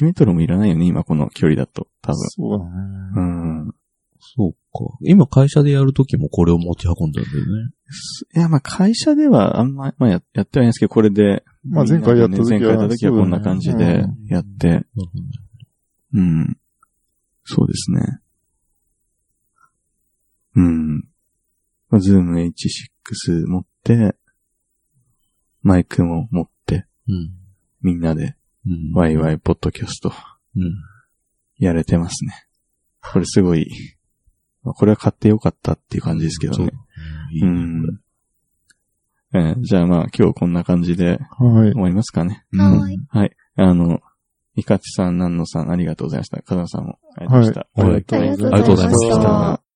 A: 1メートルもいらないよね、今この距離だと。多分。
B: そうだね。
A: うん。
D: そうか。今会社でやるときもこれを持ち運んだんだよね。
A: いや、まあ会社ではあんま、まあややってはいないんですけど、これで。
B: まあ前回やった時は
A: 前回やった時はこんな感じでやって、
D: なるほどね
A: うん。そうですね。うん。まあ、ズーム H6 持って、マイクも持って、
D: うん。
A: みんなで
D: うん。
A: ワイワイポッドキャスト
D: うん。
A: やれてますね。これすごい、まあこれは買ってよかったっていう感じですけど
D: そう
A: ね。
D: いいうね
A: ん。えーじゃあまあ今日こんな感じで
B: はい。
A: 終わりますかね。
C: はい。
A: はい。あの、いかちさん、なんのさん、ありがとうございました。かざさんもありがとうございました。
B: はいありがとうございました
D: ありがとうございました